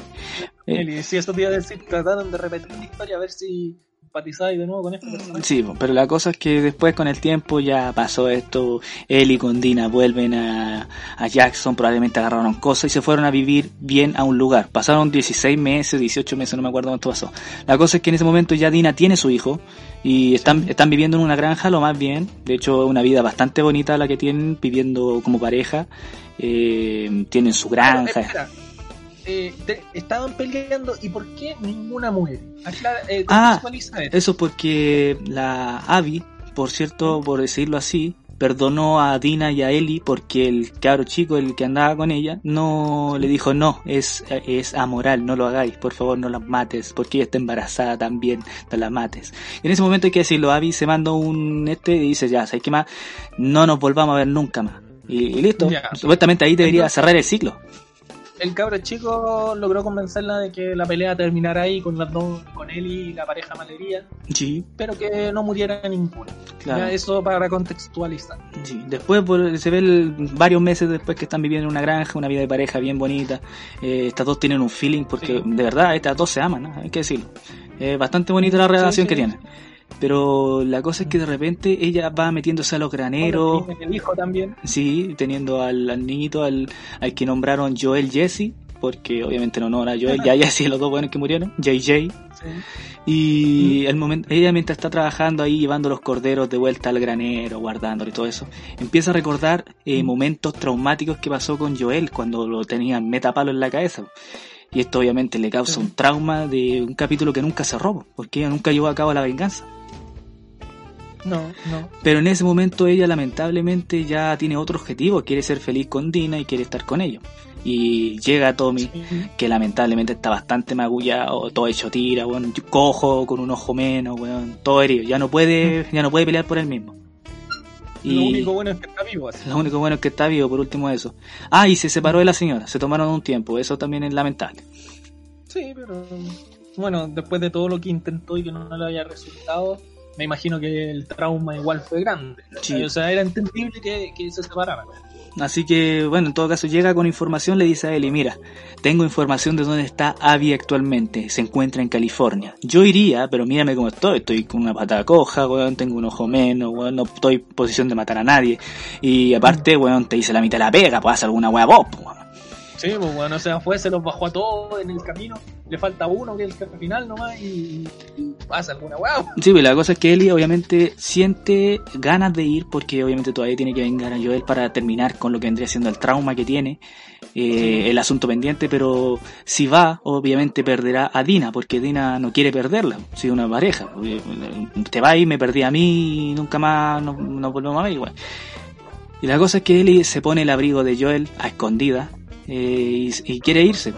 Eh, Eli, si te iba a decir, trataron de repetir la historia a ver si empatizáis de nuevo con este personaje. Sí, pero la cosa es que después con el tiempo ya pasó esto, él y con Dina vuelven a, a Jackson, probablemente agarraron cosas y se fueron a vivir bien a un lugar. Pasaron 16 meses, 18 meses, no me acuerdo cuánto pasó. La cosa es que en ese momento ya Dina tiene su hijo y están, están viviendo en una granja lo más bien, de hecho una vida bastante bonita la que tienen, viviendo como pareja, eh, tienen su granja. Espera, eh, te- estaban peleando y ¿por qué ninguna muere? Aclara, eh, Ah. Eso es porque la Abby, por cierto, por decirlo así, perdonó a Dina y a Ellie porque el cabro chico, el que andaba con ella, no le dijo no, es, es amoral, no lo hagáis, por favor no la mates, porque ella está embarazada también, no la mates. Y en ese momento hay que decirlo, Abby se manda un este y dice ya, ¿sabes qué más? No nos volvamos a ver nunca más. Y, y listo, supuestamente ahí debería Entonces- cerrar el ciclo. El cabro chico logró convencerla de que la pelea terminara ahí con las dos, con él y la pareja malería, Sí, pero que no muriera ninguna. claro. Ya, eso para contextualizar. Sí, después por- se ve el- varios meses después que están viviendo en una granja, una vida de pareja bien bonita. Eh, estas dos tienen un feeling porque Sí. de verdad estas dos se aman, ¿no? hay que decirlo. Es bastante bonita la relación sí, que tienen. Pero la cosa es que de repente ella va metiéndose a los graneros, Bueno, El hijo también. sí, teniendo al, al niñito, al, al que nombraron Joel Jesse, porque obviamente no honor a Joel, ya Jesse, [laughs] los dos buenos que murieron, JJ. Sí. Y el momento, ella mientras está trabajando ahí llevando los corderos de vuelta al granero, guardándolo y todo eso, empieza a recordar eh, momentos traumáticos que pasó con Joel cuando lo tenían metapalo en la cabeza. Y esto obviamente le causa un trauma de un capítulo que nunca cerró, porque ella nunca llevó a cabo la venganza. No, no. Pero en ese momento ella lamentablemente ya tiene otro objetivo, quiere ser feliz con Dina y quiere estar con ellos. Y llega Tommy, Sí. que lamentablemente está bastante magullado, todo hecho tira, weón, cojo, con un ojo menos, weón, todo herido, ya no puede, ya no puede pelear por él mismo. Y Lo único bueno es que está vivo así. lo único bueno es que está vivo, por último eso. Ah, y se separó de la señora, se tomaron un tiempo, eso también es lamentable. Sí, pero bueno, después de todo lo que intentó y que no le haya resultado, me imagino que el trauma igual fue grande. Sí. O sea, era entendible que, que se separaran. Así que, bueno, en todo caso llega con información, le dice a Eli, mira, tengo información de dónde está Abby actualmente, se encuentra en California. Yo iría, pero mírame cómo estoy, estoy con una patada coja, weón, tengo un ojo menos, weón, no estoy en posición de matar a nadie. Y aparte, weón, te hice la mitad de la pega, pues haz alguna weá vos, pues, weón. Sí, pues bueno, o sea, fue, se los bajó a todos en el camino, le falta uno que es el final nomás y, y pasa alguna weá. Sí, pues la cosa es que Eli obviamente siente ganas de ir porque obviamente todavía tiene que vengar a Joel para terminar con lo que vendría siendo el trauma que tiene, eh, el asunto pendiente, pero si va, obviamente perderá a Dina porque Dina no quiere perderla, si una pareja. Eh, Te va y me perdí a mí y nunca más nos no volvemos a ver igual. Y la cosa es que Eli se pone el abrigo de Joel a escondida y, y quiere irse.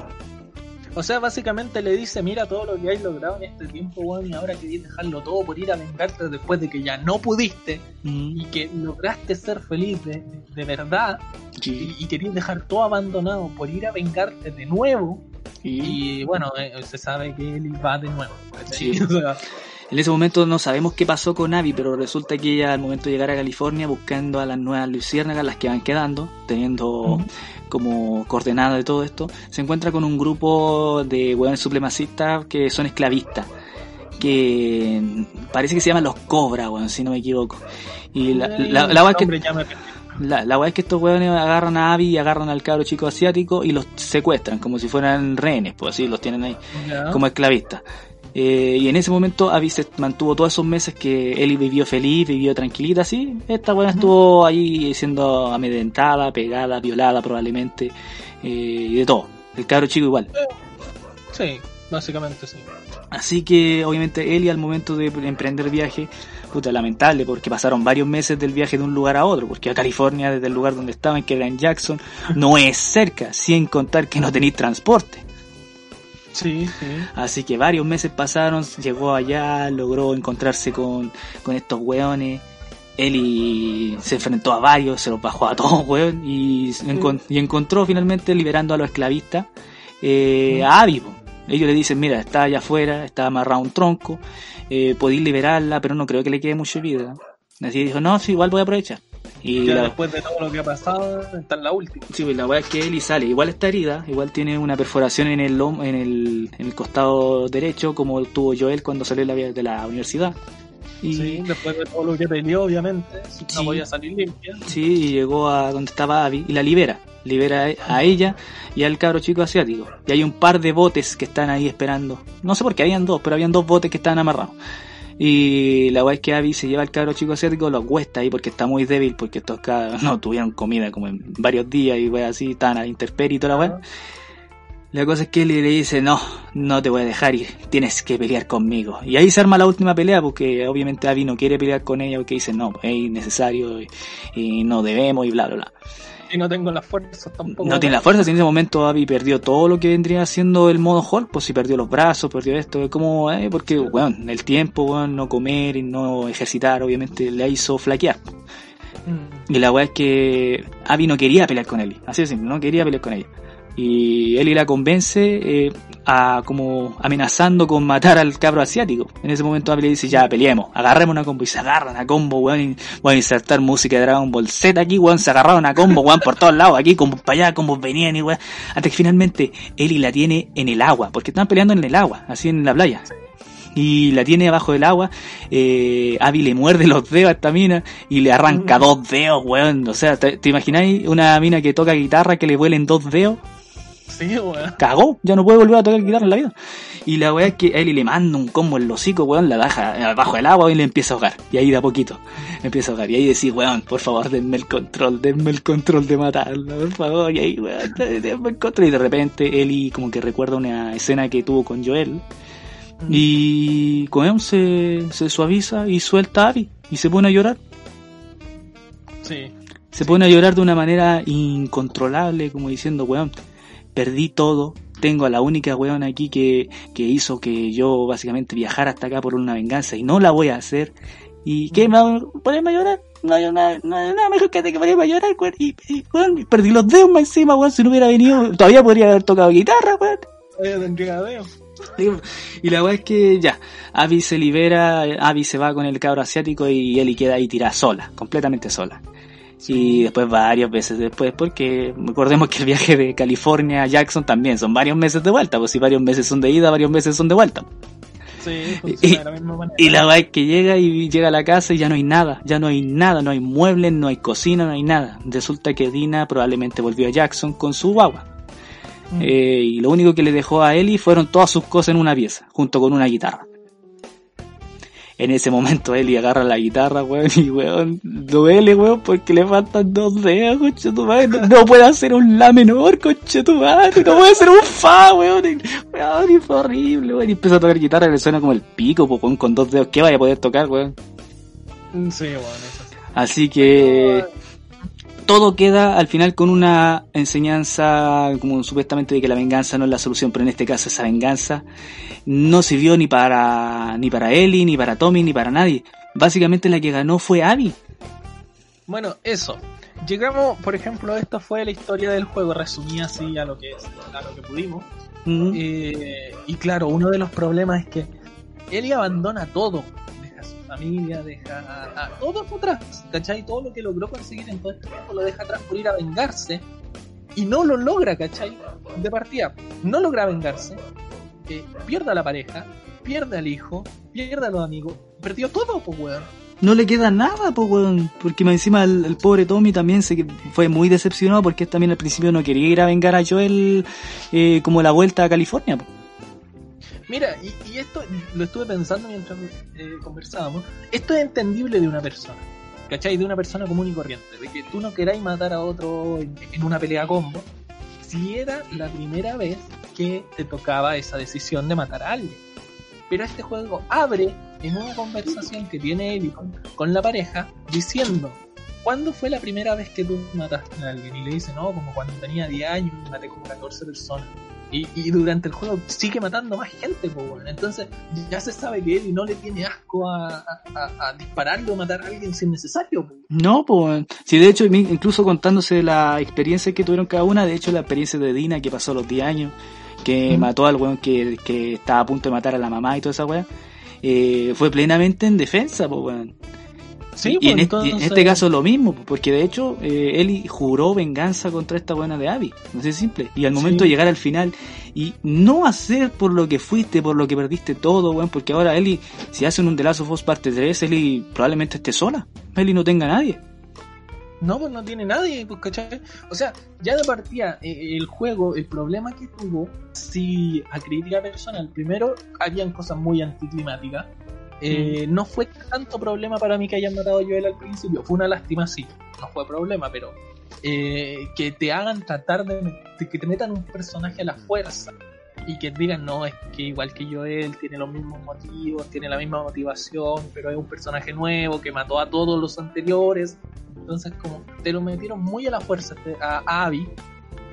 O sea, básicamente le dice, mira todo lo que has logrado en este tiempo, weón, y ahora querés dejarlo todo por ir a vengarte después de que ya no pudiste y que lograste ser feliz de, de verdad Sí. y, y querés dejar todo abandonado por ir a vengarte de nuevo. Y- Y bueno, eh, se sabe que él va de nuevo. Sí. [laughs] O sea, En ese momento no sabemos qué pasó con Abby, pero resulta que ella al momento de llegar a California buscando a las nuevas luciérnagas, las que van quedando, teniendo. Como coordenada de todo esto, se encuentra con un grupo de hueones supremacistas que son esclavistas, que parece que se llaman los Cobra, si no me equivoco. Y la, y la, es que la, la es que estos weones agarran a Abby y agarran al cabro chico asiático y los secuestran como si fueran rehenes, pues así los tienen ahí como esclavistas. Eh, y en ese momento Abby se mantuvo todos esos meses que Ellie vivió feliz, vivió tranquilita, así. Esta buena estuvo ahí siendo amedrentada, pegada, violada probablemente, eh, y de todo. El cabro chico igual. Sí, básicamente sí. Así que obviamente Ellie al momento de emprender viaje, puta lamentable, porque pasaron varios meses del viaje de un lugar a otro, porque a California, desde el lugar donde estaban, que era en Jackson, no es cerca, sin contar que no tenéis transporte. Sí, sí. Así que varios meses pasaron, llegó allá, logró encontrarse con, con estos weones. Eli se enfrentó a varios, se los bajó a todos, [laughs] weón, y, y encontró finalmente liberando a los esclavistas eh, a Abby. Ellos le dicen, mira, está allá afuera, está amarrado a un tronco, eh, podéis liberarla, pero no creo que le quede mucha vida. Así dijo, no, sí, igual voy a aprovechar. Y Ya la, después de todo lo que ha pasado, está en la última. Sí, pues la weá es que Ellie sale, igual está herida, igual tiene una perforación en el lom- en el, en el costado derecho, como tuvo Joel cuando salió de la, de la universidad. Y Sí, después de todo lo que peleó, obviamente, Sí. no podía salir limpia. sí, y llegó a donde estaba Abby y la libera. Libera a ella y al cabro chico asiático. Y hay un par de botes que están ahí esperando. No sé por qué habían dos, pero habían dos botes que estaban amarrados. Y la weá es que Abby se lleva al cabro chico asiático, lo acuesta ahí porque está muy débil, porque estos cabros no tuvieron comida como en varios días y weá así, estaban a y toda la weá. La cosa es que él le dice, no, no te voy a dejar ir, tienes que pelear conmigo. Y ahí se arma la última pelea porque obviamente Abby no quiere pelear con ella porque dice, no, es innecesario y, y no debemos y bla, bla, bla. Y no tengo las fuerzas tampoco. No tiene la fuerza, si en ese momento Abby perdió todo lo que vendría siendo el modo Hulk, pues si perdió los brazos, perdió esto, es como, eh, porque, bueno, el tiempo, weón, no comer y no ejercitar, obviamente le hizo flaquear. Mm. Y la weá es que Abby no quería pelear con Ellie, así de simple, no quería pelear con ella. Y Ellie la convence eh, a como amenazando con matar al cabro asiático. En ese momento Abby le dice, ya peleemos, agarremos una combo y se agarran a combo, weón, y voy a insertar música de Dragon Ball Z aquí, weón, se agarraron a combo, weón, por todos lados, aquí, como para allá, como venían y weón. Hasta que finalmente Ellie la tiene en el agua, porque están peleando en el agua, así en la playa y la tiene abajo del agua. Eh, Abby le muerde los dedos a esta mina y le arranca dos dedos, weón. O sea, ¿te, te imagináis una mina que toca guitarra que le vuelen dos dedos? Sí, weón. Cagó, ya no puede volver a tocar guitarra en la vida. Y la weá es que a Ellie le manda un combo en el hocico, weón, la deja abajo del agua y le empieza a ahogar. Y ahí de a poquito, empieza a ahogar. Y ahí decís, weón, por favor, denme el control, denme el control de matarla, por favor. Y ahí, weón, [laughs] denme el control. Y de repente Ellie como que recuerda una escena que tuvo con Joel. Y Cohen se, se suaviza y suelta a Abby y se pone a llorar. Sí. Se pone a llorar de una manera incontrolable, como diciendo, weón, perdí todo. Tengo a la única weón aquí que, que hizo que yo básicamente viajara hasta acá por una venganza y no la voy a hacer. ¿Y qué me va a ponerme a llorar? No hay nada, no hay nada mejor que de que ponerme a llorar, weón. Y, y, weón, perdí los dedos más encima, weón. Si no hubiera venido, todavía podría haber tocado guitarra, weón. Todavía tendría dedo. Y la weá es que ya, Abby se libera, Abby se va con el cabro asiático y Ellie queda ahí tirada sola, completamente sola. Y después varias veces después, porque recordemos que el viaje de California a Jackson también son varios meses de vuelta, pues si varios meses son de ida, varios meses son de vuelta. Sí, Y- de la misma manera. Y la weá es que llega y llega a la casa y ya no hay nada, ya no hay nada, no hay muebles, no hay cocina, no hay nada. Resulta que Dina probablemente volvió a Jackson con su guagua. Mm. Eh, y lo único que le dejó a Ellie fueron todas sus cosas en una pieza, junto con una guitarra. En ese momento Ellie agarra la guitarra, weón, y weón, duele, weón, porque le faltan dos dedos, coche tu madre. No, no puede hacer un la menor, coche tu madre, no puede hacer un fa, weón. Y, weón, y fue horrible, weón. Y empezó a tocar guitarra y le suena como el pico, weón, con dos dedos. ¿Qué vaya a poder tocar, weón? Sí, bueno, eso sí. Así que todo queda al final con una enseñanza como supuestamente de que la venganza no es la solución, pero en este caso esa venganza no sirvió ni para ni para Ellie, ni para Tommy, ni para nadie. Básicamente la que ganó fue Abby. Bueno, eso. Llegamos, por ejemplo, esta fue la historia del juego, resumida así a lo que es, a lo que pudimos. Eh, y claro, uno de los problemas es que Ellie abandona todo. Familia, deja a, a todo atrás. ¿Cachai? Todo lo que logró conseguir en todo este tiempo lo deja atrás por ir a vengarse. Y no lo logra, ¿cachai? De partida, no logra vengarse. Eh, pierde a la pareja, pierde al hijo, pierde a los amigos. Perdió todo, pues, weón. No le queda nada, pues, weón. Porque encima el, pobre Tommy también se fue muy decepcionado porque también al principio no quería ir a vengar a Joel eh, como la vuelta a California. po. Mira, y, y esto lo estuve pensando mientras eh, conversábamos. Esto es entendible de una persona. ¿Cachai? De una persona común y corriente. De que tú no queráis matar a otro en, una pelea combo. Si era la primera vez que te tocaba esa decisión de matar a alguien. Pero este juego abre en una conversación que tiene Ellie con, con la pareja diciendo ¿Cuándo fue la primera vez que tú mataste a alguien? Y le dice, no, como cuando tenía 10 años maté como 14 personas. Y, y durante el juego sigue matando más gente, pues bueno. Entonces ya se sabe que Ellie no le tiene asco a, a, a, a dispararle o matar a alguien sin necesario. Pues. No, pues, si de hecho, incluso contándose la experiencia que tuvieron cada una, de hecho la experiencia de Dina que pasó a los 10 años, que Mm. mató al weón que, que estaba a punto de matar a la mamá y toda esa weá, eh, fue plenamente en defensa, pues weón. Sí, y, en pues, este, y en este caso lo mismo, porque de hecho eh, Eli juró venganza contra esta buena de Abby, no sé simple. Y al momento Sí. de llegar al final y no hacer por lo que fuiste, por lo que perdiste todo, weón, porque ahora Eli, si hacen un The Last of Us parte 3, Eli probablemente esté sola. Eli no tenga a nadie. No, pues no tiene nadie, pues, ¿cachai? O sea, ya de partida, eh, el juego, el problema que tuvo, si a crítica personal, primero, habían cosas muy anticlimáticas. Eh, No fue tanto problema para mí que hayan matado a Joel al principio, fue una lástima, sí, no fue problema, pero eh, que te hagan tratar de, de que te metan un personaje a la fuerza y que digan, no, es que igual que Joel, tiene los mismos motivos, tiene la misma motivación, pero es un personaje nuevo que mató a todos los anteriores. Entonces, como te lo metieron muy a la fuerza a Abby,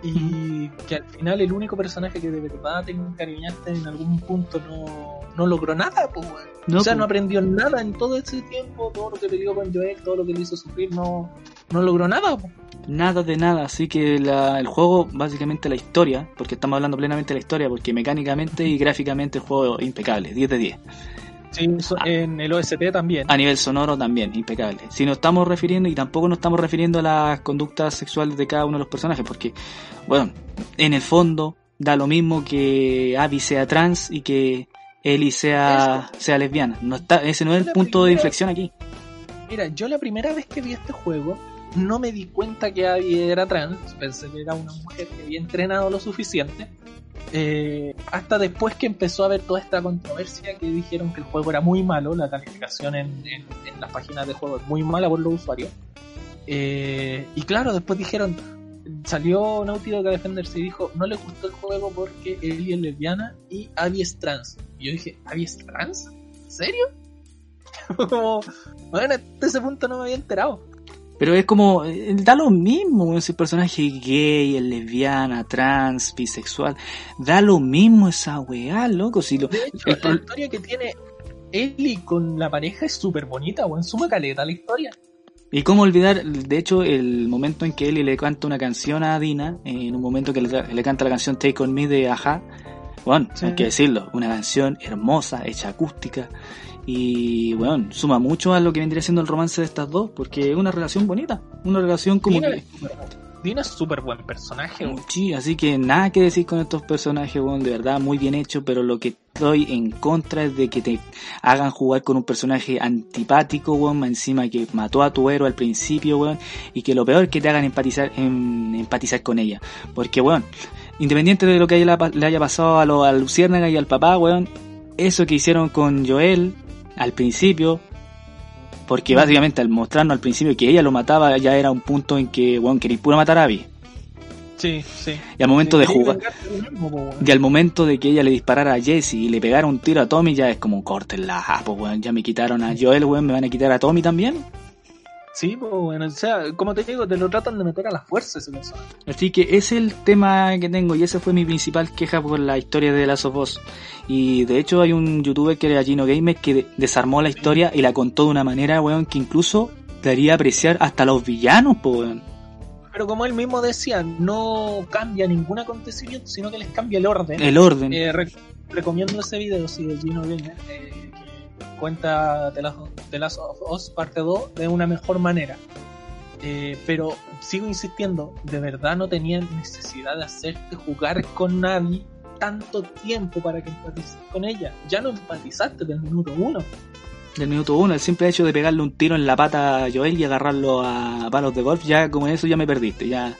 y que al final el único personaje que de verdad te encariñaste en algún punto no, no logró nada, pues. No, o sea, pues. no aprendió nada en todo ese tiempo, todo lo que peleó con Joel, todo lo que le hizo sufrir, no, no logró nada, pues. Nada de nada, así que la- el juego, básicamente la historia, porque estamos hablando plenamente de la historia, porque mecánicamente y gráficamente el juego es impecable, 10 de 10. Sí, Ah. en el OST también. A nivel sonoro también, impecable. Si nos estamos refiriendo, y tampoco nos estamos refiriendo a las conductas sexuales de cada uno de los personajes, porque, bueno, en el fondo da lo mismo que Abby sea trans y que Ellie sea, sea lesbiana. No está, ese no es el punto de inflexión aquí. Mira, yo la primera vez que vi este juego no me di cuenta que Abby era trans, pensé que era una mujer que había entrenado lo suficiente. Eh, hasta después que empezó a haber toda esta controversia que dijeron que el juego era muy malo, la calificación en, las páginas de juego es muy mala por los usuarios. Eh, y claro, después dijeron, salió Naughty Dog a defenderse y dijo, no le gustó el juego porque Ellie es lesbiana y Abby es trans. Y yo dije, ¿Abby es trans? ¿En serio? [laughs] Como, bueno, hasta ese punto no me había enterado. Pero es como, eh, da lo mismo, si el personaje es gay, es lesbiana, trans, bisexual, da lo mismo esa weá, loco, si lo... De hecho, el la historia que tiene Ellie con la pareja es súper bonita, weón. Suma caleta la historia. Y cómo olvidar, de hecho, el momento en que Ellie le canta una canción a Dina, en un momento que le, le canta la canción Take On Me de Aja, bueno, Sí. hay que decirlo, una canción hermosa, hecha acústica, y bueno, suma mucho a lo que vendría siendo el romance de estas dos, porque es una relación bonita, una relación como Dina que... Dina es súper buen personaje. Sí, así que nada que decir con estos personajes, weón, de verdad muy bien hecho, pero lo que estoy en contra es de que te hagan jugar con un personaje antipático, weón, encima que mató a tu héroe al principio, weón, y que lo peor es que te hagan empatizar, em, empatizar con ella. Porque, weón, independiente de lo que haya, le haya pasado a, lo, a Luciérnaga y al papá, weón, eso que hicieron con Joel al principio, porque básicamente al mostrarnos al principio que ella lo mataba ya era un punto en que, weón, quería puro matar a Abby. Sí, sí. Y al momento de jugar, y al momento de que ella le disparara a Jesse y le pegara un tiro a Tommy, ya es como cortenla, ah, pues weón, ya me quitaron a Joel, weón, me van a quitar a Tommy también. Sí, pues bueno, o sea, como te digo, te lo tratan de meter a la fuerza ese personaje. Así que ese es el tema que tengo y esa fue mi principal queja por la historia de Last of Us. Y de hecho hay un youtuber que era Gino Gamer que de- desarmó la historia y la contó de una manera, weón, que incluso daría a apreciar hasta los villanos, pues weón. Pero como él mismo decía, no cambia ningún acontecimiento, sino que les cambia el orden. El orden. Eh, re- recomiendo ese video, sí, de Gino Gamer, eh, cuenta The Last of Us parte 2 de una mejor manera. Eh, pero sigo insistiendo, de verdad no tenían necesidad de hacerte jugar con nadie tanto tiempo para que empatices con ella. Ya no empatizaste del minuto uno. Del minuto uno, el simple hecho de pegarle un tiro en la pata a Joel y agarrarlo a palos de golf, ya como eso ya me perdiste, ya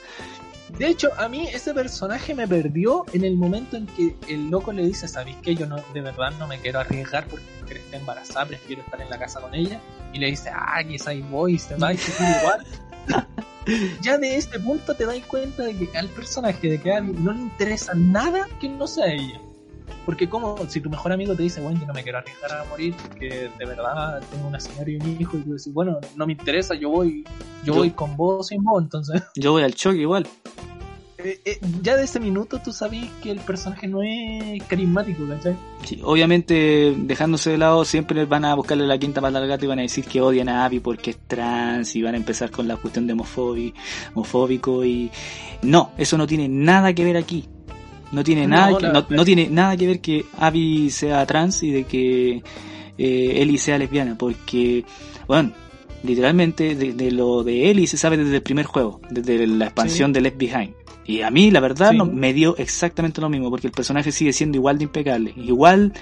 De hecho, a mí ese personaje me perdió en el momento en que el loco le dice, ¿sabéis que yo no, de verdad no me quiero arriesgar porque está embarazada, prefiero estar en la casa con ella? Y le dice, ah, que ahí voy, se va, y se igual. [laughs] ya de este punto te das cuenta de que al personaje de que no le interesa nada que no sea ella. Porque como si tu mejor amigo te dice, bueno, yo no me quiero arriesgar a morir porque de verdad tengo una señora y un hijo y tú dices, bueno, no me interesa, yo voy, yo, voy con vos sin vos, entonces. Yo voy al choque igual. Eh, eh, ya de ese minuto tú sabes que el personaje no es carismático, ¿cachai? Sí, obviamente, dejándose de lado, siempre van a buscarle la quinta pata al gato y van a decir que odian a Abby porque es trans y van a empezar con la cuestión de homofóbico y... No, eso no tiene nada que ver aquí. No tiene, nada, que, no, tiene nada que ver que Abby sea trans y de que eh, Ellie sea lesbiana, porque, bueno, literalmente de, lo de Ellie se sabe desde el primer juego, desde la expansión de Left Behind. Y a mí, la verdad, no, me dio exactamente lo mismo, porque el personaje sigue siendo igual de impecable, igual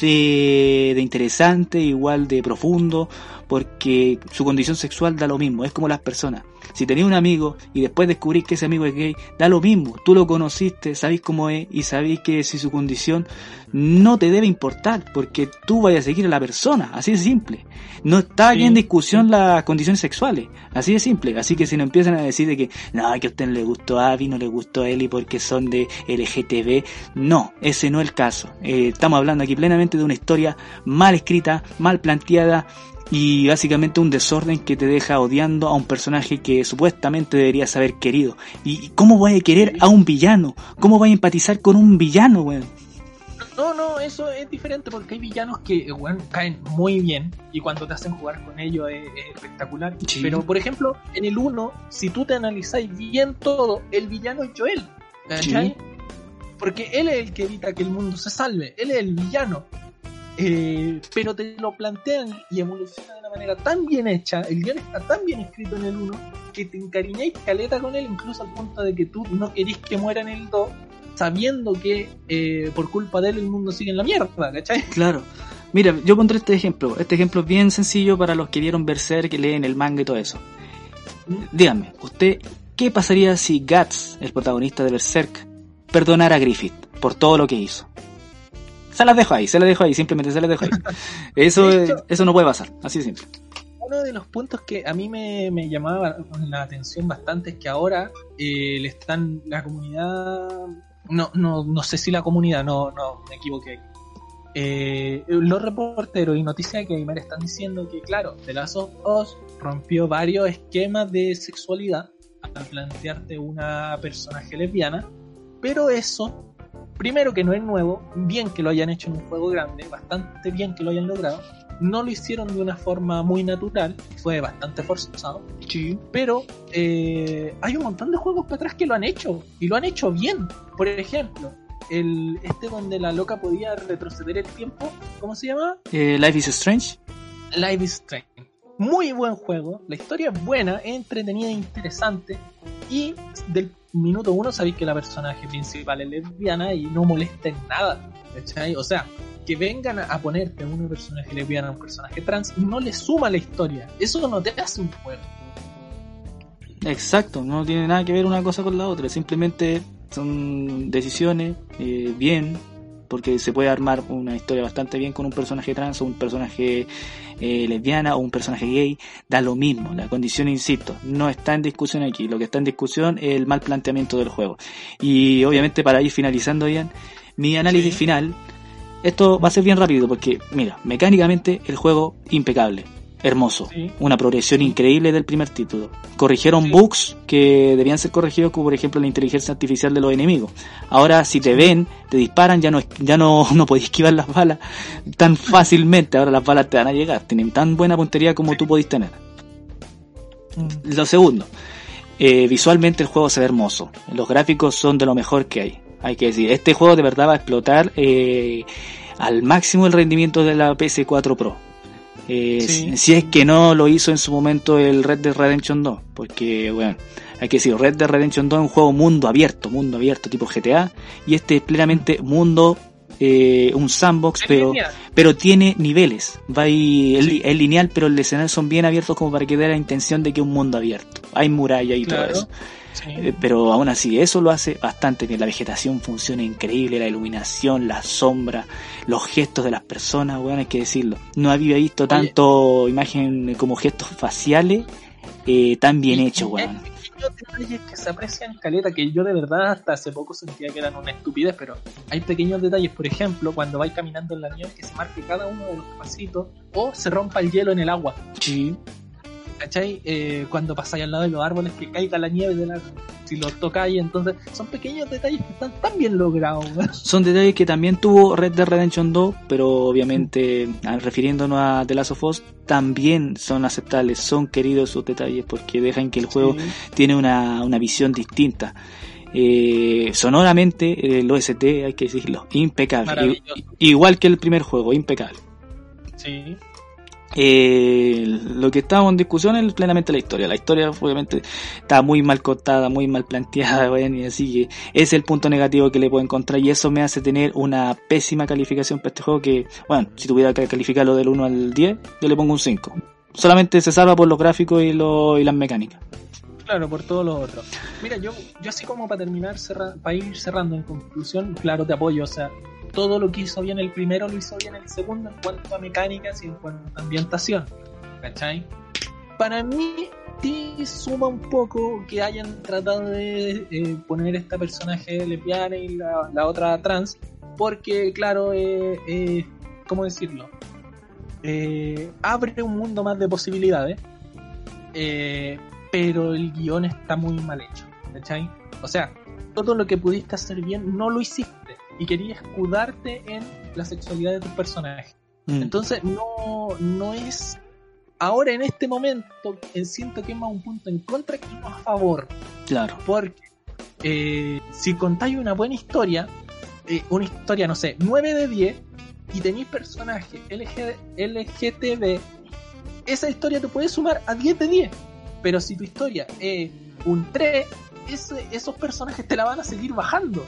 de, de interesante, igual de profundo, porque su condición sexual da lo mismo, es como las personas. Si tenéis un amigo y después descubrís que ese amigo es gay, da lo mismo. Tú lo conociste, sabéis cómo es y sabéis que si su condición no te debe importar, porque tú vayas a seguir a la persona, así de simple. No está aquí en discusión las condiciones sexuales, así de simple. Así que si no empiezan a decir de que no, que a usted le gustó a Abby, no le gustó a Eli porque son de LGTB, no, ese no es el caso. Eh, estamos hablando aquí plenamente de una historia mal escrita, mal planteada y básicamente un desorden que te deja odiando a un personaje que supuestamente deberías haber querido. ¿Y cómo voy a querer a un villano? ¿Cómo voy a empatizar con un villano, weón? No, no, eso es diferente porque hay villanos que caen muy bien y cuando te hacen jugar con ellos es, espectacular. Pero por ejemplo, en el 1, si tú te analizáis bien todo, el villano es Joel. Porque él es el que evita que el mundo se salve, él es el villano. Eh, pero te lo plantean y evoluciona de una manera tan bien hecha, el guion está tan bien escrito en el 1, que te encariñáis caleta con él, incluso al punto de que tú no querís que muera en el 2, sabiendo que eh, por culpa de él el mundo sigue en la mierda, ¿cachai? Claro. Mira, yo pondré este ejemplo. Este ejemplo es bien sencillo para los que vieron Berserk, que leen el manga y todo eso. ¿Mm? Dígame, ¿usted qué pasaría si Guts, el protagonista de Berserk, perdonara a Griffith por todo lo que hizo? Se las dejo ahí, se las dejo ahí, simplemente se las dejo ahí. [laughs] Eso, eso no puede pasar, así de simple. Uno de los puntos que a mí me, llamaba la atención bastante es que ahora eh, le están la comunidad, no, no, no sé si la comunidad, no, no, me equivoqué. Eh, los reporteros y Noticias Gamer están diciendo que, claro, The Last of Us rompió varios esquemas de sexualidad al plantearte una personaje lesbiana, pero eso primero que no es nuevo, bien que lo hayan hecho en un juego grande, bastante bien que lo hayan logrado. No lo hicieron de una forma muy natural, fue bastante forzado. Sí. Pero eh, hay un montón de juegos para atrás que lo han hecho y lo han hecho bien. Por ejemplo, el este donde la loca podía retroceder el tiempo, ¿cómo se llama? Eh, Life is Strange. Life is Strange. Muy buen juego, la historia es buena, entretenida interesante. Y del minuto uno sabéis que la personaje principal es lesbiana y no molesta en nada. O sea, que vengan a ponerte a una personaje lesbiana a un personaje trans no le suma la historia. Eso no te hace un juego. Exacto, no tiene nada que ver una cosa con la otra, simplemente son decisiones eh, bien porque se puede armar una historia bastante bien con un personaje trans o un personaje eh, lesbiana o un personaje gay, da lo mismo. La condición, insisto, no está en discusión aquí. Lo que está en discusión es el mal planteamiento del juego. Y obviamente para ir finalizando bien, mi análisis final, esto va a ser bien rápido porque, mira, mecánicamente el juego impecable hermoso. Una progresión increíble del primer título. Corrigieron bugs que debían ser corregidos, como por ejemplo la inteligencia artificial de los enemigos. Ahora, si te ven, te disparan, ya no, ya no, [laughs] no podés esquivar las balas tan fácilmente. Ahora las balas te van a llegar. Tienen tan buena puntería como tú podés tener. Mm. Lo segundo, eh, visualmente el juego se ve hermoso. Los gráficos son de lo mejor que hay. Hay que decir, este juego de verdad va a explotar eh, al máximo el rendimiento de la PS4 Pro eh, si es que no lo hizo en su momento el Red Dead Redemption 2, porque bueno, hay que decir, Red Dead Redemption 2 es un juego mundo abierto, mundo abierto tipo GTA, y este es plenamente mundo, eh, un sandbox, pero, pero tiene niveles, va ahí, es, lineal, pero el escenario son bien abiertos como para que dé la intención de que es un mundo abierto, hay muralla y todo eso. Eh, pero aún así, eso lo hace bastante bien. La vegetación funciona increíble, la iluminación, la sombra, los gestos de las personas, weón, hay que decirlo. No había visto tanto imagen como gestos faciales eh, tan bien hechos, weón detalles que se aprecian caleta, que yo de verdad hasta hace poco sentía que eran una estupidez, pero hay pequeños detalles, por ejemplo, cuando vais caminando en la nieve, que se marque cada uno de los pasitos o se rompa el hielo en el agua. Sí. ¿Cachai? Eh, cuando pasáis al lado de los árboles, que caiga la nieve de la, si los tocáis, entonces son pequeños detalles que están tan bien logrados. Son detalles que también tuvo Red Dead Redemption 2, pero obviamente refiriéndonos a The Last of Us, también son aceptables, son queridos sus detalles porque dejan que el juego tiene una, una visión distinta. Eh, sonoramente el OST hay que decirlo impecable igual que el primer juego impecable sí eh, lo que estábamos en discusión es plenamente la historia. La historia obviamente está muy mal contada, muy mal planteada, [laughs] y así que es el punto negativo que le puedo encontrar y eso me hace tener una pésima calificación para este juego que, bueno, si tuviera que calificarlo del 1 al 10, yo le pongo un 5. Solamente se salva por los gráficos y, lo, y las mecánicas. Claro, por todo lo otro. Mira, yo, yo así como para terminar, para ir cerrando en conclusión, claro, te apoyo, o sea, todo lo que hizo bien el primero lo hizo bien el segundo en cuanto a mecánicas y en cuanto a ambientación. ¿Cachai? Para mí sí suma un poco que hayan tratado de eh, poner esta personaje lesbiana y la, otra trans, porque claro, eh, eh, ¿cómo decirlo? Eh, abre un mundo más de posibilidades, pero el guion está muy mal hecho, ¿cachai? O sea, todo lo que pudiste hacer bien no lo hiciste y quería escudarte en la sexualidad de tus personajes. Mm. Entonces no, no es... Ahora en este momento eh, siento que es más un punto en contra que uno a favor. Claro. Porque eh, si contáis una buena historia, eh, una historia, no sé, 9 de 10, y tenéis personajes LG, LGTB, esa historia te puede sumar a 10 de 10. Pero si tu historia es un 3, esos personajes te la van a seguir bajando.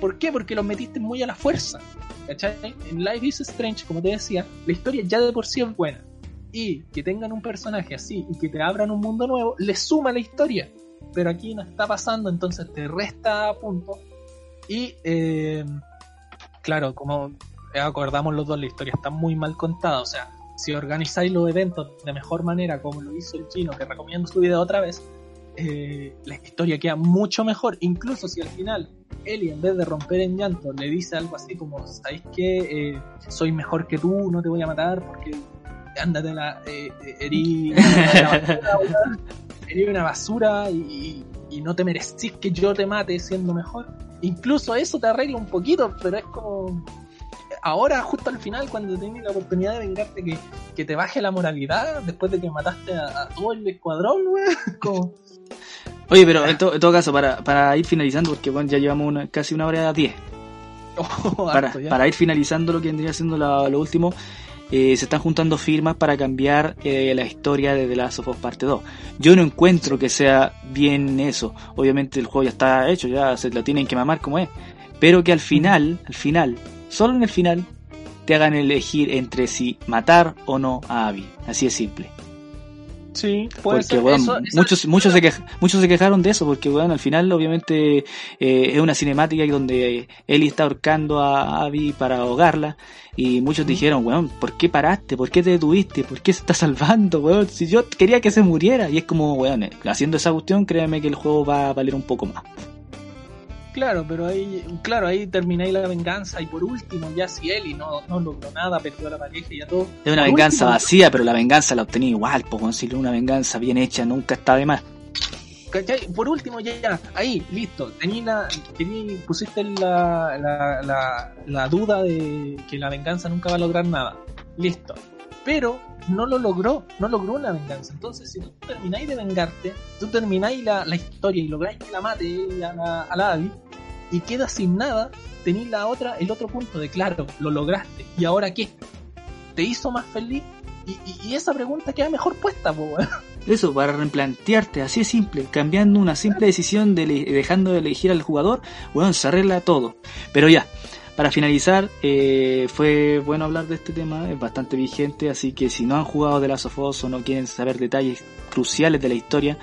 ¿Por qué? Porque los metiste muy a la fuerza. ¿Cachai? En Life is Strange, como te decía, la historia ya de por sí es buena. Y que tengan un personaje así y que te abran un mundo nuevo, le suma la historia. Pero aquí no está pasando, entonces te resta puntos. Y, eh, claro, como acordamos los dos, la historia está muy mal contada. O sea, si organizáis los eventos de mejor manera, como lo hizo el chino, que recomiendo su video otra vez, eh, la historia queda mucho mejor. Incluso si al final Eli, en vez de romper en llanto, le dice algo así como: ¿Sabéis que eh, soy mejor que tú? No te voy a matar porque ándate la. Eh, herí, una basura y, no te merecís que yo te mate siendo mejor. Incluso eso te arregla un poquito, pero es como ahora, justo al final, cuando tenés la oportunidad de vengarte, que, que, te baje la moralidad después de que mataste a, todo el escuadrón, [laughs] Como, Oye, pero en, todo caso, para, para ir finalizando, porque bueno, ya llevamos una, casi una hora diez. [laughs] Oh, para, para, ir finalizando lo que vendría siendo lo último, eh, se están juntando firmas para cambiar eh, la historia de The Last of Us Parte 2. Yo no encuentro que sea bien eso. Obviamente el juego ya está hecho, ya se lo tienen que mamar como es. Pero que al final, al final, solo en el final, te hagan elegir entre si matar o no a Abby. Así es simple. Sí, puede porque, Bueno, muchos, muchos, se muchos se quejaron de eso, porque bueno, al final obviamente eh, es una cinemática donde Ellie está ahorcando a Abby para ahogarla y muchos dijeron, weón, ¿por qué paraste? ¿Por qué te detuviste? ¿Por qué se está salvando, weón? Si yo quería que se muriera y es como, weón, eh, haciendo esa cuestión, créeme que el juego va a valer un poco más. Claro, pero ahí, claro, ahí termináis la venganza y por último, ya si Eli no, no logró nada, perdió la pareja y ya todo. Es una venganza vacía, pero la venganza la obtenía igual, pues conseguir una venganza bien hecha nunca está de más. ¿Cachai? Por último, ya, ahí, listo. Tení la, pusiste la, la, la, duda de que la venganza nunca va a lograr nada. Listo. Pero no lo logró, no logró una venganza. Entonces, si tú termináis de vengarte, tú termináis la, la historia y lográis que la mate a la, a y queda sin nada, tenéis la otra, el otro punto de claro, lo lograste. ¿Y ahora qué? ¿Te hizo más feliz? Y, esa pregunta queda mejor puesta, po, [laughs] Eso, para replantearte, así es simple, cambiando una simple decisión de dejando de elegir al jugador, bueno, se arregla todo. Pero ya, para finalizar, eh, fue bueno hablar de este tema, es bastante vigente, así que si no han jugado de la of o no quieren saber detalles cruciales de la historia,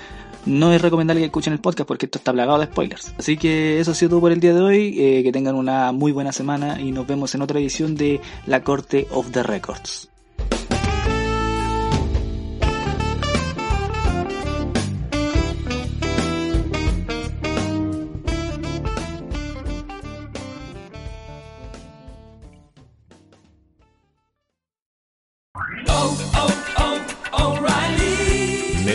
no es recomendable que escuchen el podcast porque esto está plagado de spoilers. Así que eso ha sido todo por el día de hoy. Eh, que tengan una muy buena semana y nos vemos en otra edición de La Corte of the Records.